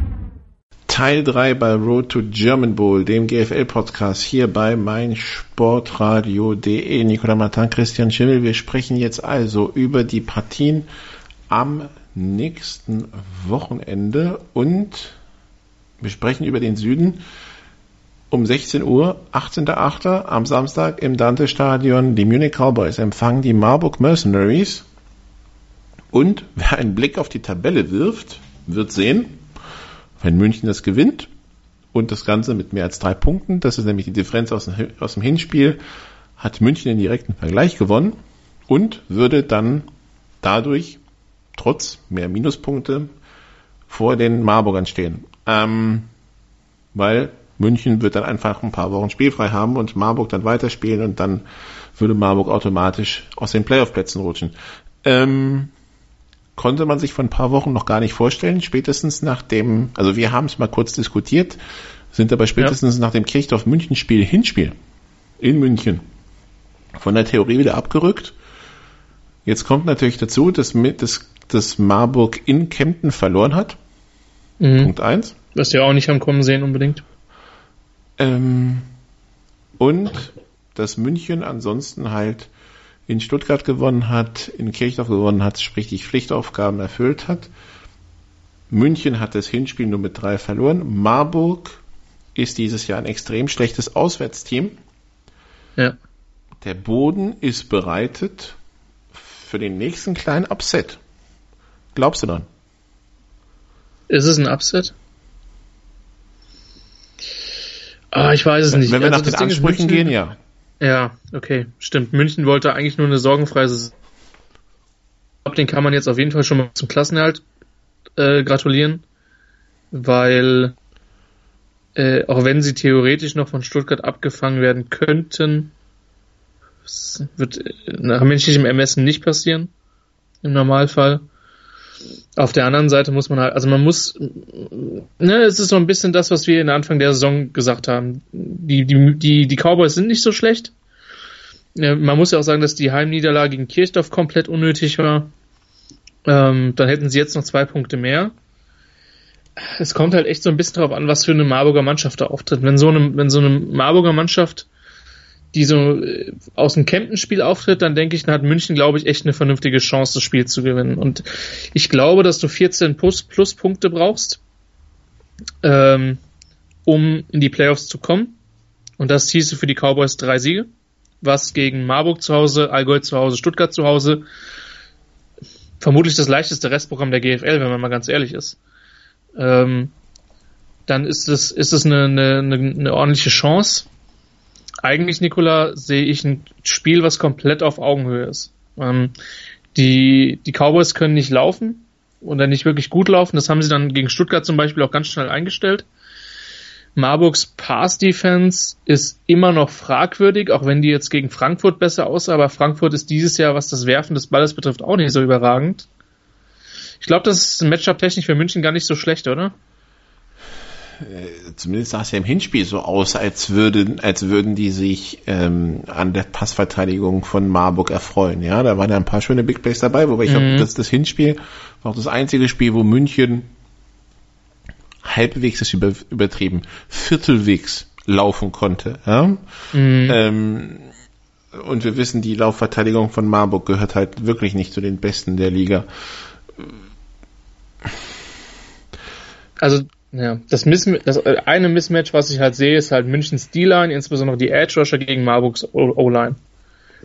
Teil 3 bei Road to German Bowl, dem GFL-Podcast hier bei meinsportradio.de. Nicola Martin, Christian Schimmel. Wir sprechen jetzt also über die Partien am nächsten Wochenende und wir sprechen über den Süden. Um 16 Uhr, 18.8. am Samstag im Dante-Stadion. Die Munich Cowboys empfangen die Marburg Mercenaries. Und wer einen Blick auf die Tabelle wirft, wird sehen, wenn München das gewinnt und das Ganze mit mehr als drei Punkten, das ist nämlich die Differenz aus, dem Hinspiel, hat München den direkten Vergleich gewonnen und würde dann dadurch trotz mehr Minuspunkte vor den Marburgern stehen. Ähm, weil München wird dann einfach ein paar Wochen spielfrei haben und Marburg dann weiterspielen und dann würde Marburg automatisch aus den Playoff-Plätzen rutschen. Ähm, konnte man sich vor ein paar Wochen noch gar nicht vorstellen, spätestens nach dem, also wir haben es mal kurz diskutiert, sind aber spätestens ja. nach dem Kirchdorf-München-Spiel Hinspiel in München von der Theorie wieder abgerückt. Jetzt kommt natürlich dazu, dass, dass, dass Marburg in Kempten verloren hat. Mhm. Punkt eins. Was wir auch nicht haben kommen sehen unbedingt. Ähm, und dass München ansonsten halt in Stuttgart gewonnen hat, in Kirchdorf gewonnen hat, sprich die Pflichtaufgaben erfüllt hat. München hat das Hinspiel nur mit drei verloren. Marburg ist dieses Jahr ein extrem schlechtes Auswärtsteam. Ja. Der Boden ist bereitet für den nächsten kleinen Upset. Glaubst du dann? Ist es ein Upset? Ah, ich weiß es nicht. Wenn wir also nach den Ansprüchen gehen, ja. Ja, okay, stimmt. München wollte eigentlich nur eine sorgenfreie Saison. Glaube, den kann man jetzt auf jeden Fall schon mal zum Klassenerhalt äh, gratulieren, weil äh, auch wenn sie theoretisch noch von Stuttgart abgefangen werden könnten, wird äh, nach menschlichem Ermessen nicht passieren im Normalfall. Auf der anderen Seite muss man halt, also man muss, ne, es ist so ein bisschen das, was wir in Anfang der Saison gesagt haben. Die, die, die, die Cowboys sind nicht so schlecht. Man muss ja auch sagen, dass die Heimniederlage gegen Kirchdorf komplett unnötig war. Ähm, dann hätten sie jetzt noch zwei Punkte mehr. Es kommt halt echt so ein bisschen darauf an, was für eine Marburger Mannschaft da auftritt. Wenn so eine, wenn so eine Marburger Mannschaft die so äh, aus dem Kempten-Spiel auftritt, dann denke ich, dann hat München, glaube ich, echt eine vernünftige Chance, das Spiel zu gewinnen. Und ich glaube, dass du 14 plus, plus Punkte brauchst, ähm, um in die Playoffs zu kommen. Und das hieße für die Cowboys drei Siege, was gegen Marburg zu Hause, Allgäu zu Hause, Stuttgart zu Hause vermutlich das leichteste Restprogramm der GFL, wenn man mal ganz ehrlich ist. Ähm, dann ist es, ist es eine, eine, eine ordentliche Chance eigentlich, Nikola, sehe ich ein Spiel, was komplett auf Augenhöhe ist. Ähm, die, die Cowboys können nicht laufen oder nicht wirklich gut laufen. Das haben sie dann gegen Stuttgart zum Beispiel auch ganz schnell eingestellt. Marburgs Pass-Defense ist immer noch fragwürdig, auch wenn die jetzt gegen Frankfurt besser aussah, aber Frankfurt ist dieses Jahr, was das Werfen des Balles betrifft, auch nicht so überragend. Ich glaube, das ist ein Matchup technisch für München gar nicht so schlecht, oder? Äh, zumindest sah es ja im Hinspiel so aus, als würden, als würden die sich ähm, an der Passverteidigung von Marburg erfreuen. Ja, da waren ja ein paar schöne Big Plays dabei, wobei ich mhm. glaube, das, das Hinspiel war auch das einzige Spiel, wo München halbwegs ist über, übertrieben, viertelwegs laufen konnte. Ja? Mhm. Ähm, und wir wissen, die Laufverteidigung von Marburg gehört halt wirklich nicht zu den besten der Liga. Also ja, das, Mism das eine Mismatch, was ich halt sehe, ist halt Münchens D-Line, insbesondere die Edge Rusher gegen Marburgs O-Line.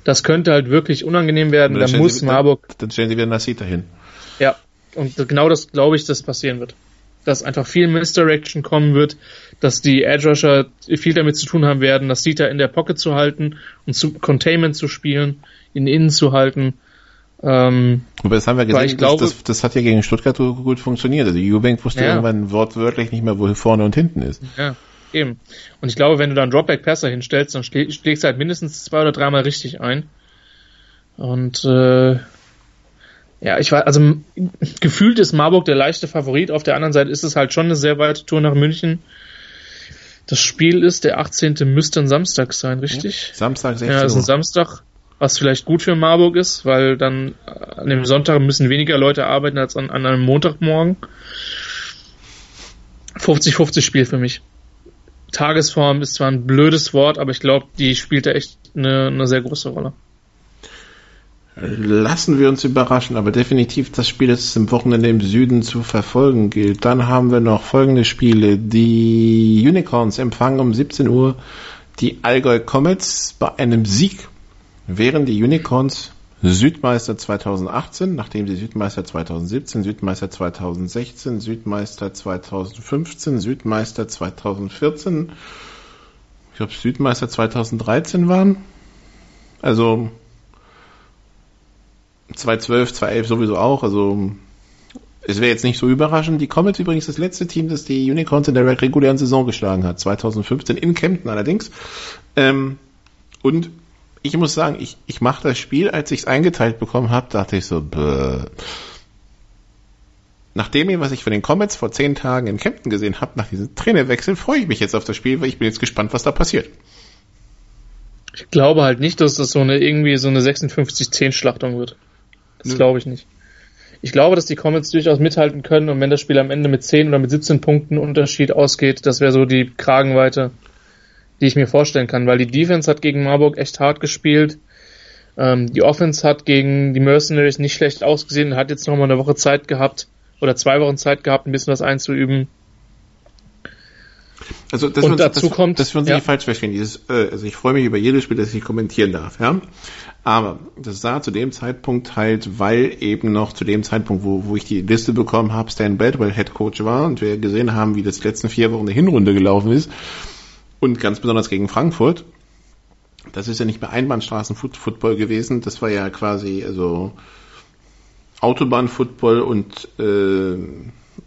Das könnte halt wirklich unangenehm werden. Da muss sie, Marburg. Dann, dann stellen sie wieder Nasita hin. Ja, und genau das glaube ich, dass passieren wird. Dass einfach viel Misdirection kommen wird, dass die Edge Rusher viel damit zu tun haben werden, Nasita in der Pocket zu halten und zu Containment zu spielen, ihn innen zu halten. Ähm, Aber das haben wir gesehen, glaube, das, das, das, hat ja gegen Stuttgart gut funktioniert. Also Eubank wusste ja. irgendwann wortwörtlich nicht mehr, wo vorne und hinten ist. Ja, eben. Und ich glaube, wenn du dann Dropback-Passer hinstellst, dann schlägst du halt mindestens zwei oder dreimal richtig ein. Und äh, ja, ich war, also gefühlt ist Marburg der leichte Favorit. Auf der anderen Seite ist es halt schon eine sehr weite Tour nach München. Das Spiel ist der 18. müsste ein Samstag sein, richtig? Samstag 16 Uhr. Ja, ist ein Samstag was vielleicht gut für Marburg ist, weil dann an dem Sonntag müssen weniger Leute arbeiten als an, an einem Montagmorgen. 50-50 Spiel für mich. Tagesform ist zwar ein blödes Wort, aber ich glaube, die spielt da echt eine, eine sehr große Rolle. Lassen wir uns überraschen, aber definitiv das Spiel, das im Wochenende im Süden zu verfolgen gilt. Dann haben wir noch folgende Spiele. Die Unicorns empfangen um 17 Uhr die Allgäu Comets bei einem Sieg wären die Unicorns Südmeister 2018, nachdem sie Südmeister 2017, Südmeister 2016, Südmeister 2015, Südmeister 2014, ich glaube Südmeister 2013 waren. Also 2012, 2011 sowieso auch. Also es wäre jetzt nicht so überraschend. Die Comets übrigens das letzte Team, das die Unicorns in der regulären Saison geschlagen hat. 2015 in Kempten allerdings. Ähm, und ich muss sagen, ich, ich mache das Spiel, als ich es eingeteilt bekommen habe, dachte ich so, bäh. Nach dem, was ich von den Comets vor zehn Tagen in Kempten gesehen habe, nach diesem Trainerwechsel, freue ich mich jetzt auf das Spiel, weil ich bin jetzt gespannt, was da passiert. Ich glaube halt nicht, dass das so eine irgendwie so eine 56-10 Schlachtung wird. Das glaube ich nicht. Ich glaube, dass die Comets durchaus mithalten können und wenn das Spiel am Ende mit 10 oder mit 17 Punkten Unterschied ausgeht, das wäre so die Kragenweite die ich mir vorstellen kann, weil die Defense hat gegen Marburg echt hart gespielt. Ähm, die Offense hat gegen die Mercenaries nicht schlecht ausgesehen und hat jetzt noch mal eine Woche Zeit gehabt oder zwei Wochen Zeit gehabt, ein bisschen was einzuüben. Also das, und dazu das, kommt, dass wir uns ja. nicht falsch verstehen. Dieses, äh, also ich freue mich über jedes Spiel, das ich kommentieren darf, ja. Aber das sah zu dem Zeitpunkt halt, weil eben noch zu dem Zeitpunkt, wo, wo ich die Liste bekommen habe, Stan Badwell Head Coach war und wir gesehen haben, wie das die letzten vier Wochen der Hinrunde gelaufen ist, und ganz besonders gegen Frankfurt. Das ist ja nicht mehr Einbahnstraßen-Football gewesen, das war ja quasi also Autobahn-Football und äh,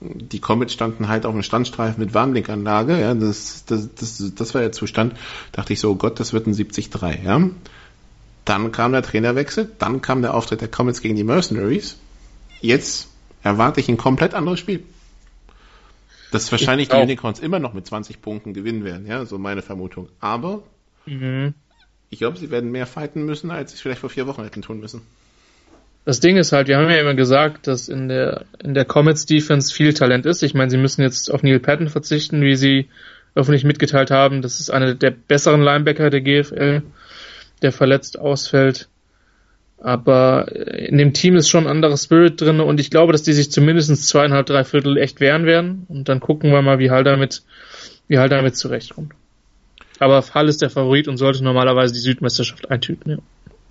die Comets standen halt auf einem Standstreifen mit Warnblinkanlage, ja, das, das, das, das war der Zustand. Dachte ich so, oh Gott, das wird ein 70-3, ja. Dann kam der Trainerwechsel, dann kam der Auftritt der Comets gegen die Mercenaries. Jetzt erwarte ich ein komplett anderes Spiel. Dass wahrscheinlich die Unicorns immer noch mit 20 Punkten gewinnen werden, ja, so meine Vermutung. Aber mhm. ich glaube, sie werden mehr fighten müssen, als sie es vielleicht vor vier Wochen hätten tun müssen. Das Ding ist halt, wir haben ja immer gesagt, dass in der, in der Comets Defense viel Talent ist. Ich meine, sie müssen jetzt auf Neil Patton verzichten, wie sie öffentlich mitgeteilt haben. Das ist einer der besseren Linebacker der GFL, der verletzt ausfällt. Aber in dem Team ist schon ein anderer Spirit drin und ich glaube, dass die sich zumindest zweieinhalb, drei Viertel echt wehren werden. Und dann gucken wir mal, wie Hall damit, wie Hall damit zurechtkommt. Aber Hall ist der Favorit und sollte normalerweise die Südmeisterschaft eintüten, ja.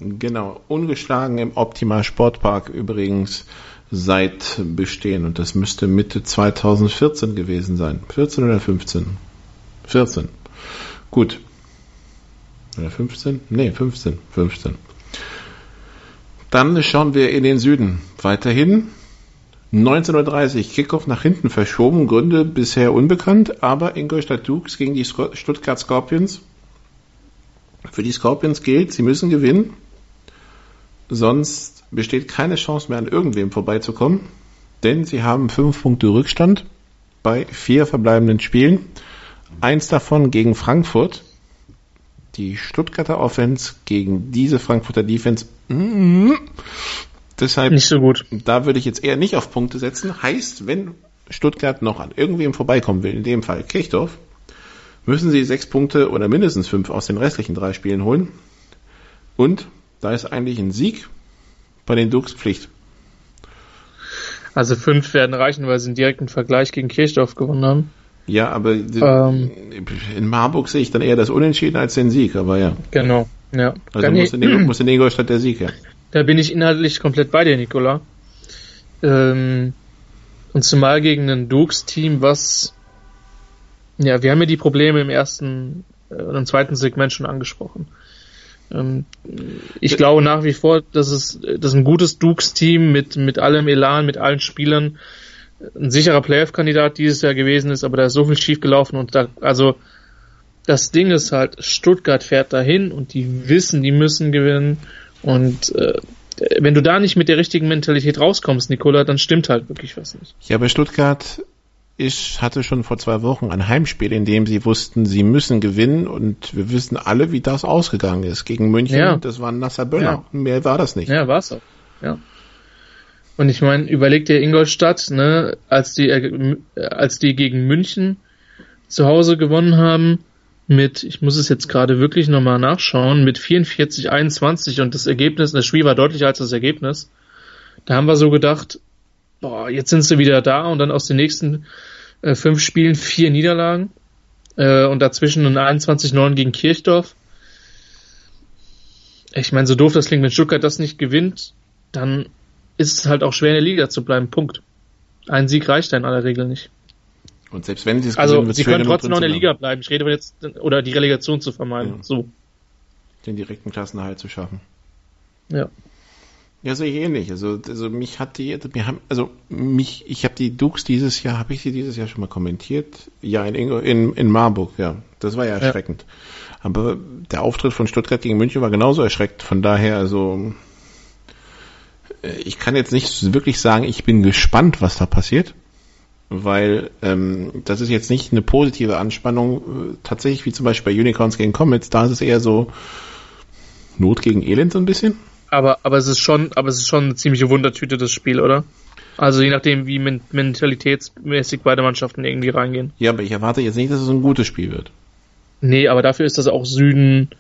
Genau, ungeschlagen im Optimal Sportpark übrigens seit Bestehen und das müsste Mitte 2014 gewesen sein. 14 oder 15? 14. Gut. Oder 15? Nee, 15. 15. Dann schauen wir in den Süden. Weiterhin 19.30 Uhr Kickoff nach hinten verschoben, Gründe bisher unbekannt, aber Ingolstadt Dukes gegen die Stuttgart Scorpions. Für die Scorpions gilt, sie müssen gewinnen, sonst besteht keine Chance mehr an irgendwem vorbeizukommen, denn sie haben fünf Punkte Rückstand bei vier verbleibenden Spielen. Eins davon gegen Frankfurt. Die Stuttgarter Offense gegen diese Frankfurter Defense. Mm, deshalb nicht so gut. Da würde ich jetzt eher nicht auf Punkte setzen. Heißt, wenn Stuttgart noch an irgendwem vorbeikommen will, in dem Fall Kirchdorf, müssen sie sechs Punkte oder mindestens fünf aus den restlichen drei Spielen holen. Und da ist eigentlich ein Sieg bei den Dukes Pflicht. Also fünf werden reichen, weil sie einen direkten Vergleich gegen Kirchdorf gewonnen haben. Ja, aber ähm, in Marburg sehe ich dann eher das Unentschieden als den Sieg, aber ja. Genau, ja. Also muss in, muss in Ingolstadt der Sieg her. Da bin ich inhaltlich komplett bei dir, Nicola. Ähm, und zumal gegen ein Dukes-Team, was ja, wir haben ja die Probleme im ersten äh, und im zweiten Segment schon angesprochen. Ähm, ich glaube nach wie vor, dass es dass ein gutes Dukes-Team mit, mit allem Elan, mit allen Spielern ein sicherer Playoff-Kandidat dieses Jahr gewesen ist, aber da ist so viel schiefgelaufen und da, also das Ding ist halt, Stuttgart fährt dahin und die wissen, die müssen gewinnen und äh, wenn du da nicht mit der richtigen Mentalität rauskommst, Nicola, dann stimmt halt wirklich was nicht. Ja, aber Stuttgart ich hatte schon vor zwei Wochen ein Heimspiel, in dem sie wussten, sie müssen gewinnen und wir wissen alle, wie das ausgegangen ist. Gegen München, ja. das war ein nasser Böller. Ja. Mehr war das nicht. Ja, war es auch. Ja. Und ich meine, überleg dir Ingolstadt, ne, als die, äh, als die gegen München zu Hause gewonnen haben, mit, ich muss es jetzt gerade wirklich nochmal nachschauen, mit 44, 21 und das Ergebnis, das Spiel war deutlicher als das Ergebnis. Da haben wir so gedacht, boah, jetzt sind sie wieder da und dann aus den nächsten äh, fünf Spielen vier Niederlagen äh, und dazwischen ein 21-9 gegen Kirchdorf. Ich meine, so doof das klingt, wenn Stuttgart das nicht gewinnt, dann ist es halt auch schwer in der Liga zu bleiben. Punkt. Ein Sieg reicht da in aller Regel nicht. Und selbst wenn sie es also, gewinnen, sie können trotzdem noch in der Liga bleiben. Ich rede aber jetzt, oder die Relegation zu vermeiden. Ja. So. Den direkten Klassenerhalt zu schaffen. Ja. Ja, sehe ich ähnlich. Also, also mich hat die, wir haben, also mich, ich habe die Dukes dieses Jahr, habe ich sie dieses Jahr schon mal kommentiert? Ja, in, in, in Marburg, ja. Das war ja erschreckend. Ja. Aber der Auftritt von Stuttgart gegen München war genauso erschreckend. Von daher, also ich kann jetzt nicht wirklich sagen, ich bin gespannt, was da passiert, weil ähm, das ist jetzt nicht eine positive Anspannung, äh, tatsächlich wie zum Beispiel bei Unicorns gegen Comets, da ist es eher so Not gegen Elend so ein bisschen. Aber, aber es ist schon, aber es ist schon eine ziemliche Wundertüte, das Spiel, oder? Also je nachdem, wie mentalitätsmäßig beide Mannschaften irgendwie reingehen. Ja, aber ich erwarte jetzt nicht, dass es ein gutes Spiel wird. Nee, aber dafür ist das auch Süden,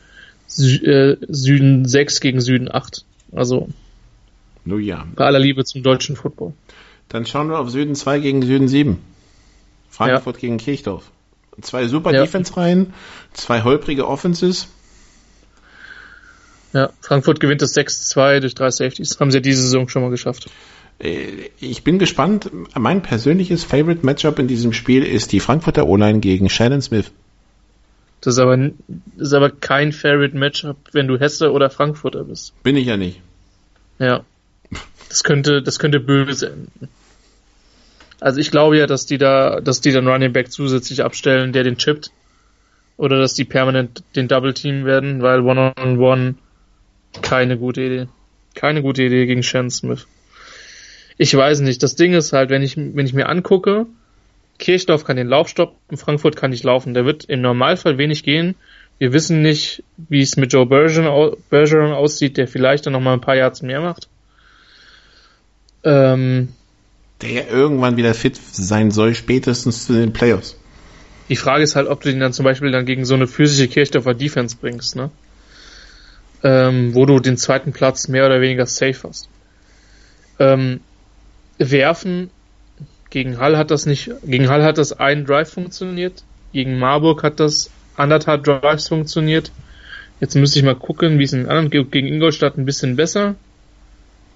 Sü äh, Süden 6 gegen Süden 8. Also. Nur ja. Bei aller Liebe zum deutschen Football. Dann schauen wir auf Süden 2 gegen Süden 7. Frankfurt ja. gegen Kirchdorf. Zwei super ja. Defense-Reihen, zwei holprige Offenses. Ja, Frankfurt gewinnt das 6-2 durch drei Safeties. Haben sie ja diese Saison schon mal geschafft. Äh, ich bin gespannt. Mein persönliches Favorite Matchup in diesem Spiel ist die Frankfurter O-Line gegen Shannon Smith. Das ist aber, das ist aber kein Favorite Matchup, wenn du Hesse oder Frankfurter bist. Bin ich ja nicht. Ja. Das könnte, das könnte böse enden. Also ich glaube ja, dass die da, dass die dann Running Back zusätzlich abstellen, der den chippt. Oder dass die permanent den Double Team werden, weil One-on-One -on -one keine gute Idee. Keine gute Idee gegen Shan Smith. Ich weiß nicht. Das Ding ist halt, wenn ich, wenn ich mir angucke, Kirchdorf kann den Lauf stoppen, Frankfurt kann nicht laufen. Der wird im Normalfall wenig gehen. Wir wissen nicht, wie es mit Joe Bergeron aussieht, der vielleicht dann noch mal ein paar Yards mehr macht. Ähm, der irgendwann wieder fit sein soll, spätestens zu den Playoffs. Die Frage ist halt, ob du ihn dann zum Beispiel dann gegen so eine physische Kirchdorfer Defense bringst, ne? ähm, wo du den zweiten Platz mehr oder weniger safe hast. Ähm, werfen gegen Hall hat das nicht, gegen Hall hat das ein Drive funktioniert, gegen Marburg hat das anderthalb Drives funktioniert. Jetzt müsste ich mal gucken, wie es in anderen gegen Ingolstadt ein bisschen besser,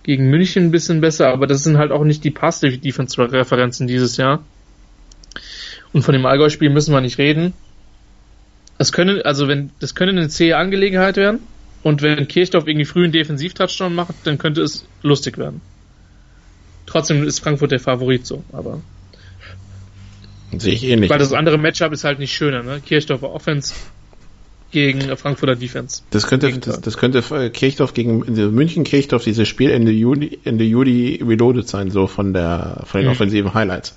gegen München ein bisschen besser, aber das sind halt auch nicht die passive Defense-Referenzen dieses Jahr. Und von dem Allgäu-Spiel müssen wir nicht reden. Das können, also wenn, das könnte eine zähe Angelegenheit werden. Und wenn Kirchdorf irgendwie früh einen Defensiv-Touchdown macht, dann könnte es lustig werden. Trotzdem ist Frankfurt der Favorit so, aber. Sehe ich ähnlich. Weil das andere Matchup ist halt nicht schöner, ne? Kirchdorfer Offense gegen Frankfurter Defense. Das könnte, das, das, könnte Kirchdorf gegen München Kirchdorf dieses Spiel Ende Juli, Ende Juli reloaded sein, so von der, von den mhm. offensiven Highlights.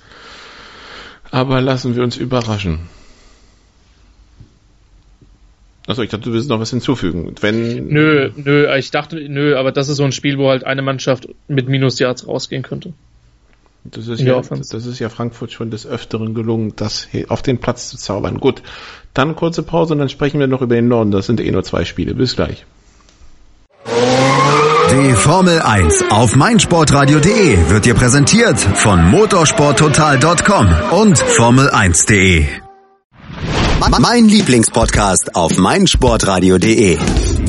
Aber lassen wir uns überraschen. Achso, ich dachte, du willst noch was hinzufügen. Wenn nö, nö, ich dachte, nö, aber das ist so ein Spiel, wo halt eine Mannschaft mit Minus-Yards rausgehen könnte. Das ist, ja, das ist ja Frankfurt schon des Öfteren gelungen, das auf den Platz zu zaubern. Gut, dann kurze Pause und dann sprechen wir noch über den Norden. Das sind eh nur zwei Spiele. Bis gleich. Die Formel 1 auf meinsportradio.de wird dir präsentiert von motorsporttotal.com und Formel1.de. Mein Lieblingspodcast auf meinsportradio.de.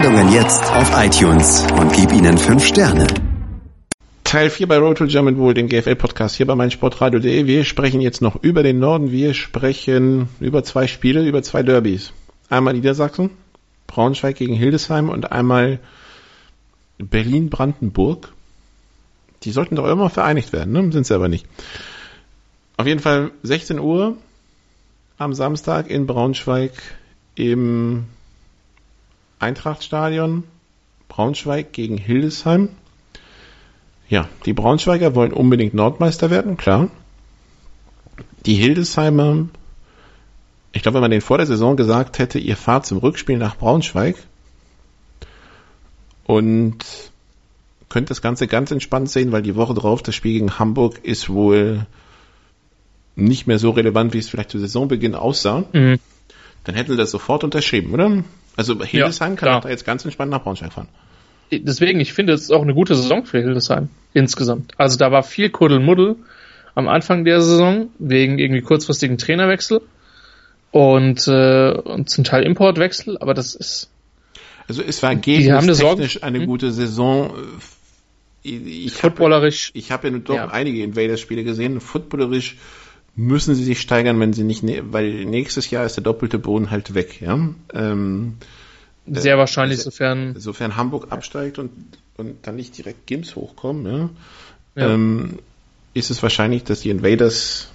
Sendungen jetzt auf iTunes und gib ihnen 5 Sterne. Teil 4 bei Road to German Wohl, dem GFL-Podcast hier bei meinsportradio.de. Wir sprechen jetzt noch über den Norden. Wir sprechen über zwei Spiele, über zwei Derbys. Einmal Niedersachsen, Braunschweig gegen Hildesheim und einmal Berlin-Brandenburg. Die sollten doch immer vereinigt werden, ne? Sind sie aber nicht. Auf jeden Fall 16 Uhr am Samstag in Braunschweig im Eintrachtstadion. Braunschweig gegen Hildesheim. Ja, die Braunschweiger wollen unbedingt Nordmeister werden, klar. Die Hildesheimer, ich glaube, wenn man den vor der Saison gesagt hätte, ihr fahrt zum Rückspiel nach Braunschweig und könnt das Ganze ganz entspannt sehen, weil die Woche drauf das Spiel gegen Hamburg ist wohl nicht mehr so relevant, wie es vielleicht zu Saisonbeginn aussah, mhm. dann hätten sie das sofort unterschrieben, oder? Also Hildesheim ja, kann da jetzt ganz entspannt nach Braunschweig fahren. Deswegen, ich finde, es ist auch eine gute Saison für Hildesheim insgesamt. Also da war viel Kuddelmuddel am Anfang der Saison wegen irgendwie kurzfristigen Trainerwechsel und, äh, und zum Teil Importwechsel, aber das ist also es war technisch eine hm? gute Saison. Ich Footballerisch. Hab, ich habe ja nur doch ja. einige Invaders-Spiele gesehen. Footballerisch müssen sie sich steigern, wenn sie nicht, ne weil nächstes Jahr ist der doppelte Boden halt weg, ja. Ähm, Sehr wahrscheinlich, äh, sofern. Sofern Hamburg absteigt und, und dann nicht direkt Gims hochkommen, ja, ja. Ähm, ist es wahrscheinlich, dass die Invaders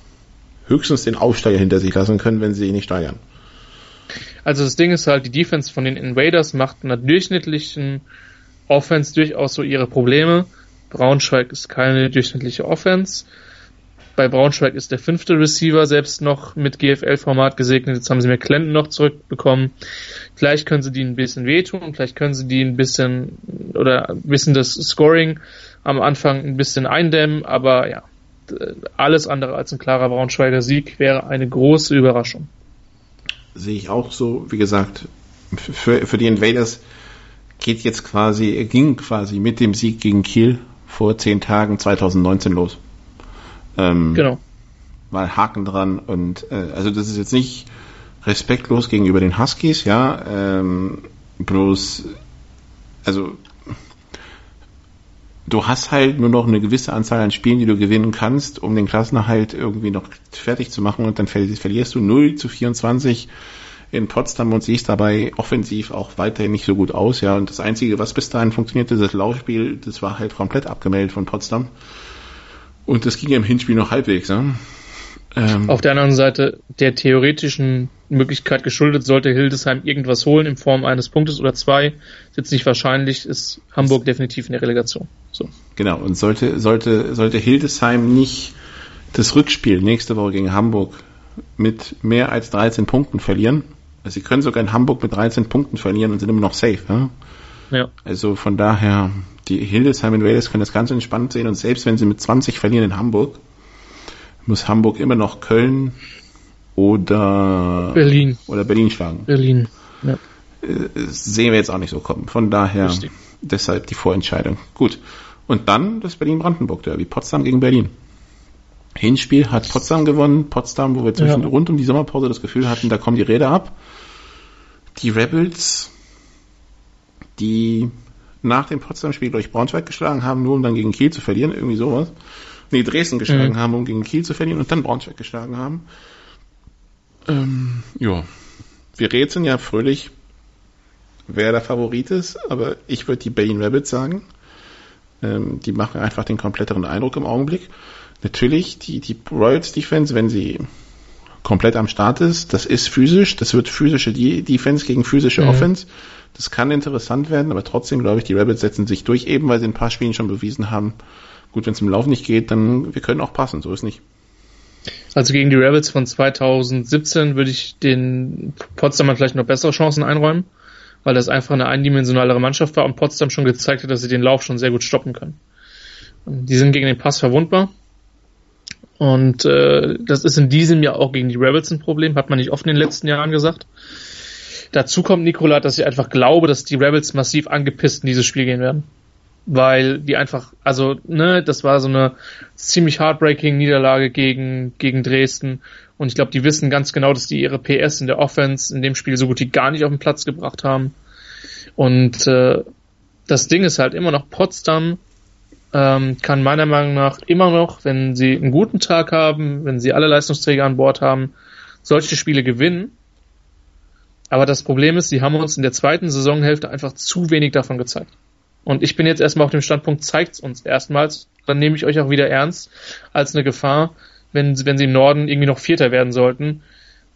höchstens den Aufsteiger hinter sich lassen können, wenn sie ihn nicht steigern. Also das Ding ist halt, die Defense von den Invaders macht in einer durchschnittlichen Offense durchaus so ihre Probleme. Braunschweig ist keine durchschnittliche Offense. Bei Braunschweig ist der fünfte Receiver selbst noch mit GFL-Format gesegnet. Jetzt haben sie mir Clinton noch zurückbekommen. Vielleicht können sie die ein bisschen wehtun, vielleicht können sie die ein bisschen oder ein bisschen das Scoring am Anfang ein bisschen eindämmen, aber ja, alles andere als ein klarer Braunschweiger Sieg wäre eine große Überraschung. Sehe ich auch so, wie gesagt, für, für die Invaders geht jetzt quasi, ging quasi mit dem Sieg gegen Kiel vor zehn Tagen 2019 los. Ähm, genau. Mal Haken dran und äh, also das ist jetzt nicht respektlos gegenüber den Huskies, ja, ähm, bloß also du hast halt nur noch eine gewisse Anzahl an Spielen, die du gewinnen kannst, um den Klassenerhalt irgendwie noch fertig zu machen und dann verlierst du 0 zu 24 in Potsdam und siehst dabei offensiv auch weiterhin nicht so gut aus, ja, und das Einzige, was bis dahin funktionierte, das Laufspiel, das war halt komplett abgemeldet von Potsdam. Und das ging ja im Hinspiel noch halbwegs. Ne? Ähm, Auf der anderen Seite der theoretischen Möglichkeit geschuldet, sollte Hildesheim irgendwas holen in Form eines Punktes oder zwei, ist jetzt nicht wahrscheinlich, ist Hamburg definitiv in der Relegation. So. Genau, und sollte, sollte, sollte Hildesheim nicht das Rückspiel nächste Woche gegen Hamburg mit mehr als 13 Punkten verlieren, also sie können sogar in Hamburg mit 13 Punkten verlieren und sind immer noch safe. Ja? ja. Also von daher, die Hildesheim Invaders können das ganz entspannt sehen und selbst wenn sie mit 20 verlieren in Hamburg, muss Hamburg immer noch Köln oder Berlin oder Berlin schlagen. Berlin. Ja. Äh, sehen wir jetzt auch nicht so kommen. Von daher Richtig. deshalb die Vorentscheidung. Gut. Und dann das Berlin-Brandenburg-Derby. Potsdam gegen Berlin. Hinspiel hat Potsdam gewonnen. Potsdam, wo wir zwischen, ja. rund um die Sommerpause das Gefühl hatten, da kommen die Räder ab. Die Rebels, die nach dem Potsdam-Spiel durch Braunschweig geschlagen haben, nur um dann gegen Kiel zu verlieren, irgendwie sowas. nee, Dresden geschlagen mhm. haben, um gegen Kiel zu verlieren und dann Braunschweig geschlagen haben. Ähm, ja. Wir rätseln ja fröhlich, wer der Favorit ist, aber ich würde die Berlin Rabbits sagen. Ähm, die machen einfach den kompletteren Eindruck im Augenblick. Natürlich, die, die Royals Defense, wenn sie komplett am Start ist, das ist physisch, das wird physische Defense gegen physische mhm. Offense. Das kann interessant werden, aber trotzdem glaube ich, die Rabbits setzen sich durch, eben weil sie ein paar Spielen schon bewiesen haben, gut, wenn es im Lauf nicht geht, dann wir können auch passen, so ist nicht. Also gegen die Rabbits von 2017 würde ich den Potsdamern vielleicht noch bessere Chancen einräumen, weil das einfach eine eindimensionalere Mannschaft war und Potsdam schon gezeigt hat, dass sie den Lauf schon sehr gut stoppen können. Die sind gegen den Pass verwundbar. Und äh, das ist in diesem Jahr auch gegen die Rebels ein Problem, hat man nicht oft in den letzten Jahren gesagt. Dazu kommt Nikola, dass ich einfach glaube, dass die Rebels massiv angepisst in dieses Spiel gehen werden weil die einfach, also, ne, das war so eine ziemlich heartbreaking Niederlage gegen, gegen Dresden. Und ich glaube, die wissen ganz genau, dass die ihre PS in der Offense in dem Spiel so gut wie gar nicht auf den Platz gebracht haben. Und äh, das Ding ist halt immer noch, Potsdam ähm, kann meiner Meinung nach immer noch, wenn sie einen guten Tag haben, wenn sie alle Leistungsträger an Bord haben, solche Spiele gewinnen. Aber das Problem ist, sie haben uns in der zweiten Saisonhälfte einfach zu wenig davon gezeigt. Und ich bin jetzt erstmal auf dem Standpunkt, zeigt's uns erstmals, dann nehme ich euch auch wieder ernst als eine Gefahr, wenn, wenn sie im Norden irgendwie noch Vierter werden sollten.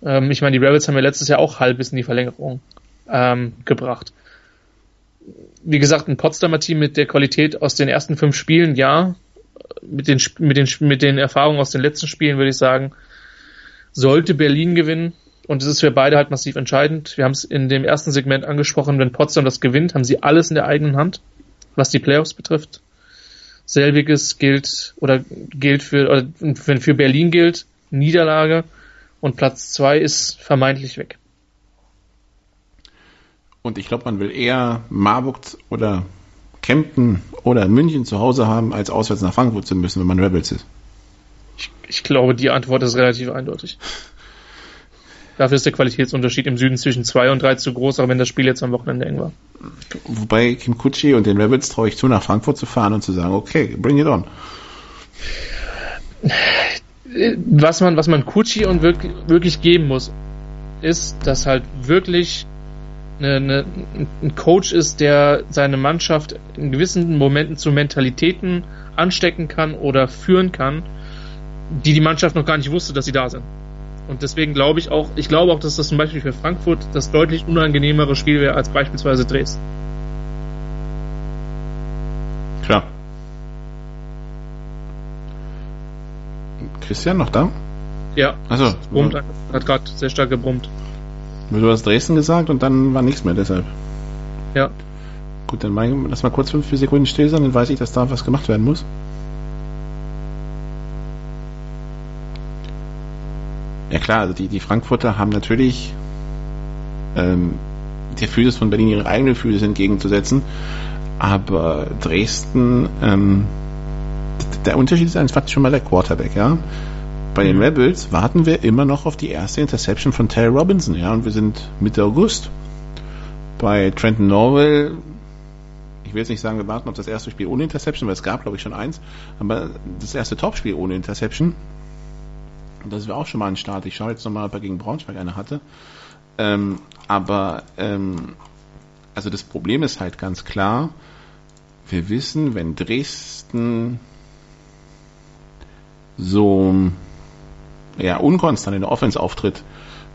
Ähm, ich meine, die Rebels haben ja letztes Jahr auch halb bis in die Verlängerung ähm, gebracht. Wie gesagt, ein Potsdamer Team mit der Qualität aus den ersten fünf Spielen, ja. Mit den, mit den, mit den Erfahrungen aus den letzten Spielen würde ich sagen, sollte Berlin gewinnen. Und es ist für beide halt massiv entscheidend. Wir haben es in dem ersten Segment angesprochen, wenn Potsdam das gewinnt, haben sie alles in der eigenen Hand was die Playoffs betrifft. Selbiges gilt oder gilt für, oder wenn für Berlin gilt, Niederlage und Platz zwei ist vermeintlich weg. Und ich glaube, man will eher Marburg oder Kempten oder München zu Hause haben, als auswärts nach Frankfurt zu müssen, wenn man Rebels ist. Ich, ich glaube, die Antwort ist relativ eindeutig. Dafür ist der Qualitätsunterschied im Süden zwischen 2 und 3 zu groß, auch wenn das Spiel jetzt am Wochenende eng war. Wobei Kim Kutschi und den Rabbits traue ich zu, nach Frankfurt zu fahren und zu sagen, okay, bring it on. Was man, was man Kutschi und wirklich, wirklich geben muss, ist, dass halt wirklich eine, eine, ein Coach ist, der seine Mannschaft in gewissen Momenten zu Mentalitäten anstecken kann oder führen kann, die die Mannschaft noch gar nicht wusste, dass sie da sind. Und deswegen glaube ich auch, ich glaube auch, dass das zum Beispiel für Frankfurt das deutlich unangenehmere Spiel wäre als beispielsweise Dresden. Klar. Christian noch da? Ja. Also brummt, hat gerade sehr stark gebrummt. Du hast Dresden gesagt und dann war nichts mehr deshalb. Ja. Gut, dann lass mal kurz fünf Sekunden still sein, dann weiß ich, dass da was gemacht werden muss. Ja klar, also die, die Frankfurter haben natürlich ähm, der Physis von Berlin ihre eigene Physis entgegenzusetzen, aber Dresden, ähm, der Unterschied ist einfach schon mal der Quarterback, ja. Bei den mhm. Rebels warten wir immer noch auf die erste Interception von Terry Robinson, ja, und wir sind Mitte August. Bei Trenton Norwell, ich will jetzt nicht sagen, wir warten auf das erste Spiel ohne Interception, weil es gab, glaube ich, schon eins, aber das erste Topspiel ohne Interception das wäre auch schon mal ein Start. Ich schaue jetzt nochmal, ob er gegen Braunschweig eine hatte. Ähm, aber ähm, also das Problem ist halt ganz klar, wir wissen, wenn Dresden so ja, unkonstant in der Offense auftritt,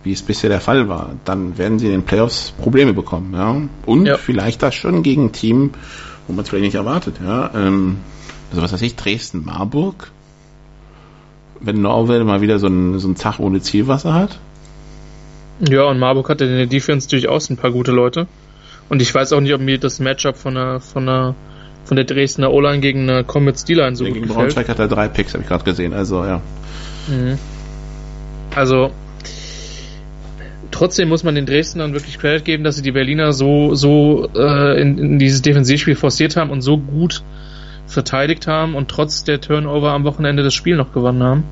wie es bisher der Fall war, dann werden sie in den Playoffs Probleme bekommen. Ja? Und ja. vielleicht das schon gegen ein Team, wo man es vielleicht nicht erwartet. Ja? Ähm, also was weiß ich, Dresden-Marburg wenn Norwell mal wieder so einen, so einen Tag ohne Zielwasser hat. Ja, und Marburg hatte in der Defense durchaus ein paar gute Leute. Und ich weiß auch nicht, ob mir das Matchup von der, von der, von der Dresdner O-Line gegen eine Comets D-Line so ja, gut gegen gefällt. Braunschweig hat er drei Picks, habe ich gerade gesehen, also ja. Mhm. Also, trotzdem muss man den Dresdnern wirklich Credit geben, dass sie die Berliner so, so äh, in, in dieses Defensivspiel forciert haben und so gut verteidigt haben und trotz der Turnover am Wochenende das Spiel noch gewonnen haben.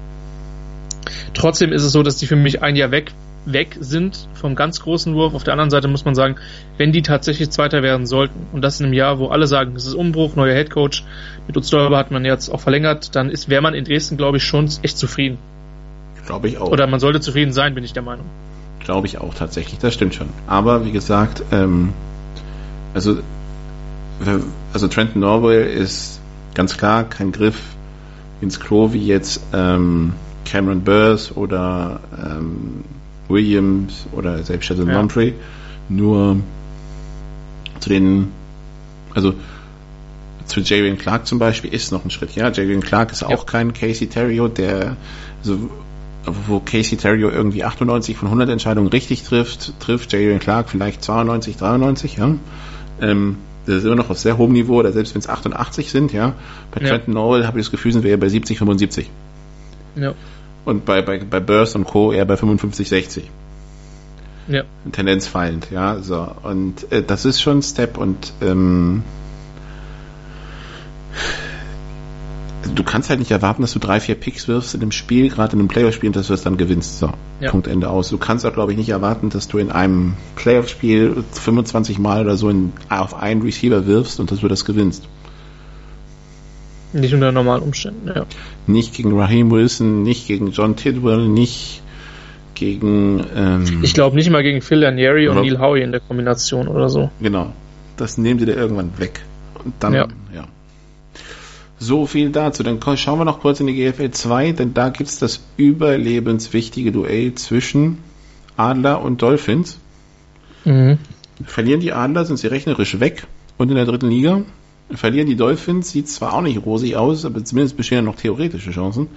Trotzdem ist es so, dass die für mich ein Jahr weg weg sind vom ganz großen Wurf. Auf der anderen Seite muss man sagen, wenn die tatsächlich Zweiter werden sollten und das in einem Jahr, wo alle sagen, es ist Umbruch, neuer Headcoach, mit Utz hat man jetzt auch verlängert, dann ist, wäre man in Dresden, glaube ich, schon echt zufrieden. Glaube ich auch. Oder man sollte zufrieden sein, bin ich der Meinung. Glaube ich auch tatsächlich, das stimmt schon. Aber wie gesagt, ähm, also, also Trenton Norwell ist ganz klar kein Griff ins Klo wie jetzt ähm, Cameron Burrs oder ähm, Williams oder selbst Sheldon ja. Humphrey. Nur zu den, also zu Jarian Clark zum Beispiel ist noch ein Schritt. Ja, Jarian Clark ist auch ja. kein Casey Terrio, der, also, wo Casey Terrio irgendwie 98 von 100 Entscheidungen richtig trifft, trifft Jarian Clark vielleicht 92, 93, ja. Ähm, das ist immer noch auf sehr hohem Niveau, oder selbst wenn es 88 sind, ja. Bei ja. Trenton Norwell habe ich das Gefühl, sind wir eher bei 70, 75. Ja. Und bei, bei, bei Burst und Co. eher bei 55, 60. Ja. Tendenz fallend, ja. So. Und äh, das ist schon ein Step und ähm, du kannst halt nicht erwarten, dass du drei, vier Picks wirfst in einem Spiel, gerade in einem Playoff-Spiel, und dass du es dann gewinnst. So, ja. Punkt Ende aus. Du kannst auch, glaube ich, nicht erwarten, dass du in einem Playoff-Spiel 25 Mal oder so in, auf einen Receiver wirfst und dass du das gewinnst. Nicht unter normalen Umständen, ja. Nicht gegen Raheem Wilson, nicht gegen John Tidwell, nicht gegen. Ähm, ich glaube nicht mal gegen Phil Lanieri und Neil Howie in der Kombination oder so. Genau. Das nehmen sie dir irgendwann weg. Und dann, ja. ja. So viel dazu. Dann schauen wir noch kurz in die GFL 2, denn da gibt es das überlebenswichtige Duell zwischen Adler und Dolphins. Mhm. Verlieren die Adler, sind sie rechnerisch weg und in der dritten Liga. Verlieren die Dolphins, sieht zwar auch nicht rosig aus, aber zumindest bestehen ja noch theoretische Chancen.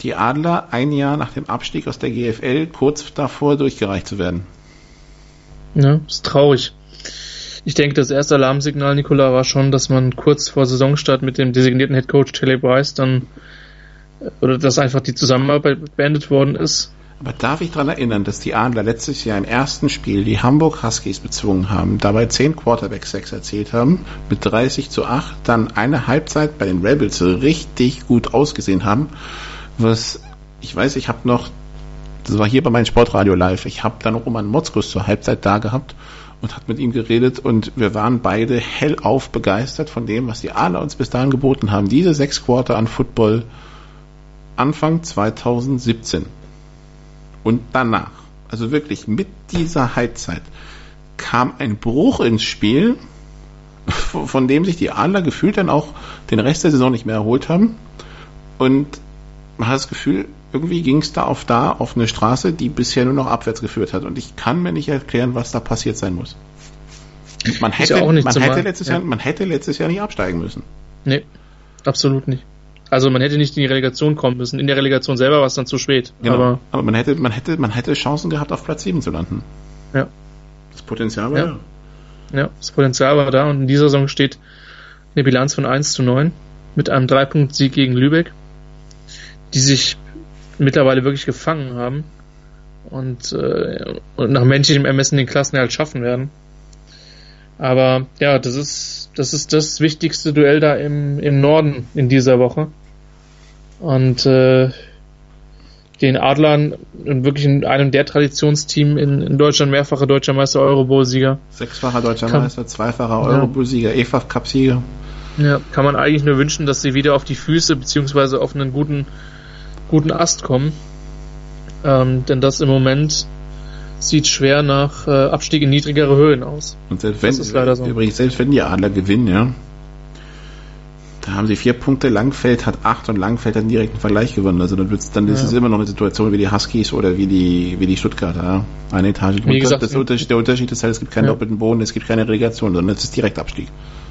Die Adler ein Jahr nach dem Abstieg aus der GFL kurz davor durchgereicht zu werden. Ja, ist traurig. Ich denke, das erste Alarmsignal, Nikola, war schon, dass man kurz vor Saisonstart mit dem designierten Headcoach Taylor Bryce dann äh, oder dass einfach die Zusammenarbeit beendet worden ist. Aber darf ich daran erinnern, dass die Adler letztes Jahr im ersten Spiel die Hamburg Huskies bezwungen haben, dabei 10 Quarterback-Sex erzählt haben, mit 30 zu 8, dann eine Halbzeit bei den Rebels richtig gut ausgesehen haben, was, ich weiß, ich habe noch, das war hier bei meinem Sportradio live, ich habe dann Roman Motzkus zur Halbzeit da gehabt und hat mit ihm geredet und wir waren beide hellauf begeistert von dem, was die Adler uns bis dahin geboten haben. Diese sechs Quarter an Football Anfang 2017 und danach, also wirklich mit dieser Halbzeit, kam ein Bruch ins Spiel, von dem sich die Adler gefühlt dann auch den Rest der Saison nicht mehr erholt haben. Und man hat das Gefühl, irgendwie ging es da auf da auf eine Straße, die bisher nur noch abwärts geführt hat. Und ich kann mir nicht erklären, was da passiert sein muss. Man hätte, ja man, hätte letztes ja. Jahr, man hätte letztes Jahr nicht absteigen müssen. Nee, absolut nicht. Also man hätte nicht in die Relegation kommen müssen. In der Relegation selber war es dann zu spät. Genau. Aber, aber man hätte, man hätte, man hätte Chancen gehabt, auf Platz 7 zu landen. Ja. Das Potenzial war ja. da. Ja, das Potenzial war da und in dieser Saison steht eine Bilanz von 1 zu 9 mit einem Dreipunkt-Sieg gegen Lübeck, die sich mittlerweile wirklich gefangen haben und, äh, und nach menschlichem Ermessen den Klassenerhalt schaffen werden. Aber ja, das ist das ist das wichtigste Duell da im, im Norden in dieser Woche. Und äh, den Adlern wirklich in einem der Traditionsteam in, in Deutschland mehrfacher deutscher Meister Eurobowl-Sieger. Sechsfacher deutscher kann, Meister, zweifacher Eurobowl-Sieger, EFAF Cup-Sieger. Ja, kann man eigentlich nur wünschen, dass sie wieder auf die Füße beziehungsweise auf einen guten guten Ast kommen. Ähm, denn das im Moment sieht schwer nach äh, Abstieg in niedrigere Höhen aus. Und selbst wenn, ist leider so. übrigens, selbst wenn die Adler gewinnen, ja, da haben sie vier Punkte, Langfeld hat acht und Langfeld hat einen direkten Vergleich gewonnen. Also dann, dann ja. ist es immer noch eine Situation wie die Huskies oder wie die, wie die Stuttgarter. Ja. Eine Etage wie gesagt, das Unterschied, Der Unterschied ist halt, es gibt keinen ja. doppelten Boden, es gibt keine Relegation, sondern es ist direkt Abstieg.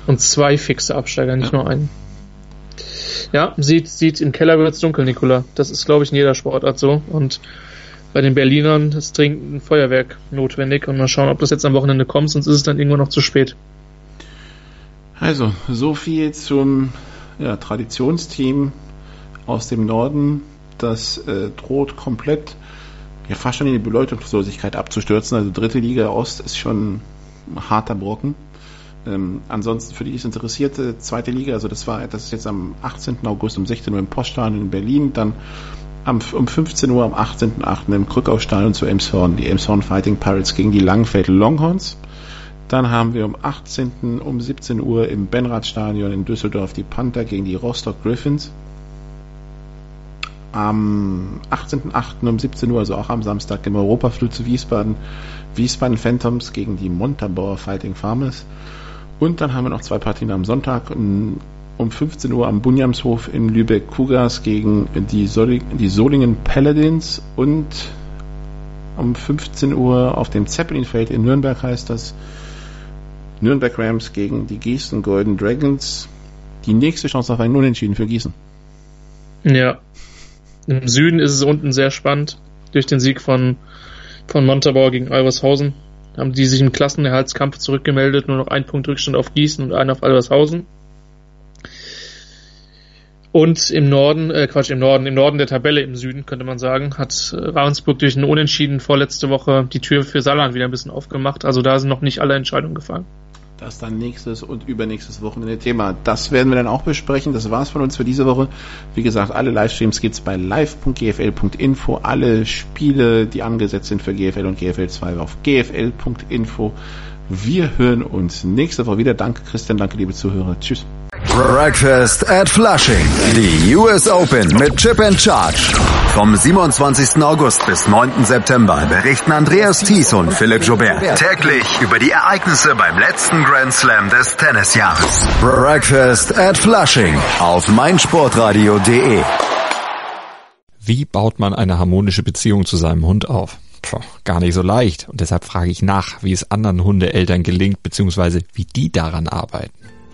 Und zwei fixe Absteiger, nicht nur einen. Ja, sieht, sieht im Keller wird's dunkel, Nikola. Das ist, glaube ich, in jeder Sportart so. Und bei den Berlinern ist dringend ein Feuerwerk notwendig. Und mal schauen, ob das jetzt am Wochenende kommt, sonst ist es dann irgendwann noch zu spät. Also, so viel zum ja, Traditionsteam aus dem Norden. Das äh, droht komplett ja fast schon in die Bedeutungslosigkeit abzustürzen. Also dritte Liga Ost ist schon ein harter Brocken. Ähm, ansonsten für die es interessierte, zweite Liga, also das war, das ist jetzt am 18. August um 16 Uhr im Poststadion in Berlin, dann am, um 15 Uhr am 18.08. im Krückaufstadion zu Elmshorn, die Elmshorn Fighting Pirates gegen die Langenfeld Longhorns. Dann haben wir um 18. um 17 Uhr im Benradstadion in Düsseldorf die Panther gegen die Rostock Griffins. Am 18.08. um 17 Uhr, also auch am Samstag, im Europaflug zu Wiesbaden, Wiesbaden Phantoms gegen die Montabaur Fighting Farmers. Und dann haben wir noch zwei Partien am Sonntag um 15 Uhr am Bunjamshof in Lübeck Kugas gegen die, Soling, die Solingen Paladins und um 15 Uhr auf dem Zeppelinfeld in Nürnberg heißt das Nürnberg Rams gegen die Gießen Golden Dragons. Die nächste Chance auf einen Unentschieden für Gießen. Ja. Im Süden ist es unten sehr spannend. Durch den Sieg von, von Montabaur gegen Alvershausen haben die sich im Klassenerhaltskampf zurückgemeldet. Nur noch ein Punkt Rückstand auf Gießen und einer auf Alvershausen. Und im Norden, äh, Quatsch, im Norden, im Norden der Tabelle im Süden, könnte man sagen, hat äh, Ravensburg durch einen Unentschieden vorletzte Woche die Tür für Saarland wieder ein bisschen aufgemacht. Also da sind noch nicht alle Entscheidungen gefallen. Das dann nächstes und übernächstes Wochenende Thema. Das werden wir dann auch besprechen. Das war's von uns für diese Woche. Wie gesagt, alle Livestreams gibt's bei live.gfl.info. Alle Spiele, die angesetzt sind für GFL und GFL 2 auf gfl.info. Wir hören uns nächste Woche wieder. Danke Christian, danke liebe Zuhörer. Tschüss. Breakfast at Flushing. Die US Open mit Chip and Charge. Vom 27. August bis 9. September berichten Andreas Thies und Philipp Joubert täglich über die Ereignisse beim letzten Grand Slam des Tennisjahres. Breakfast at Flushing auf meinsportradio.de. Wie baut man eine harmonische Beziehung zu seinem Hund auf? Puh, gar nicht so leicht. Und deshalb frage ich nach, wie es anderen Hundeeltern gelingt, beziehungsweise wie die daran arbeiten.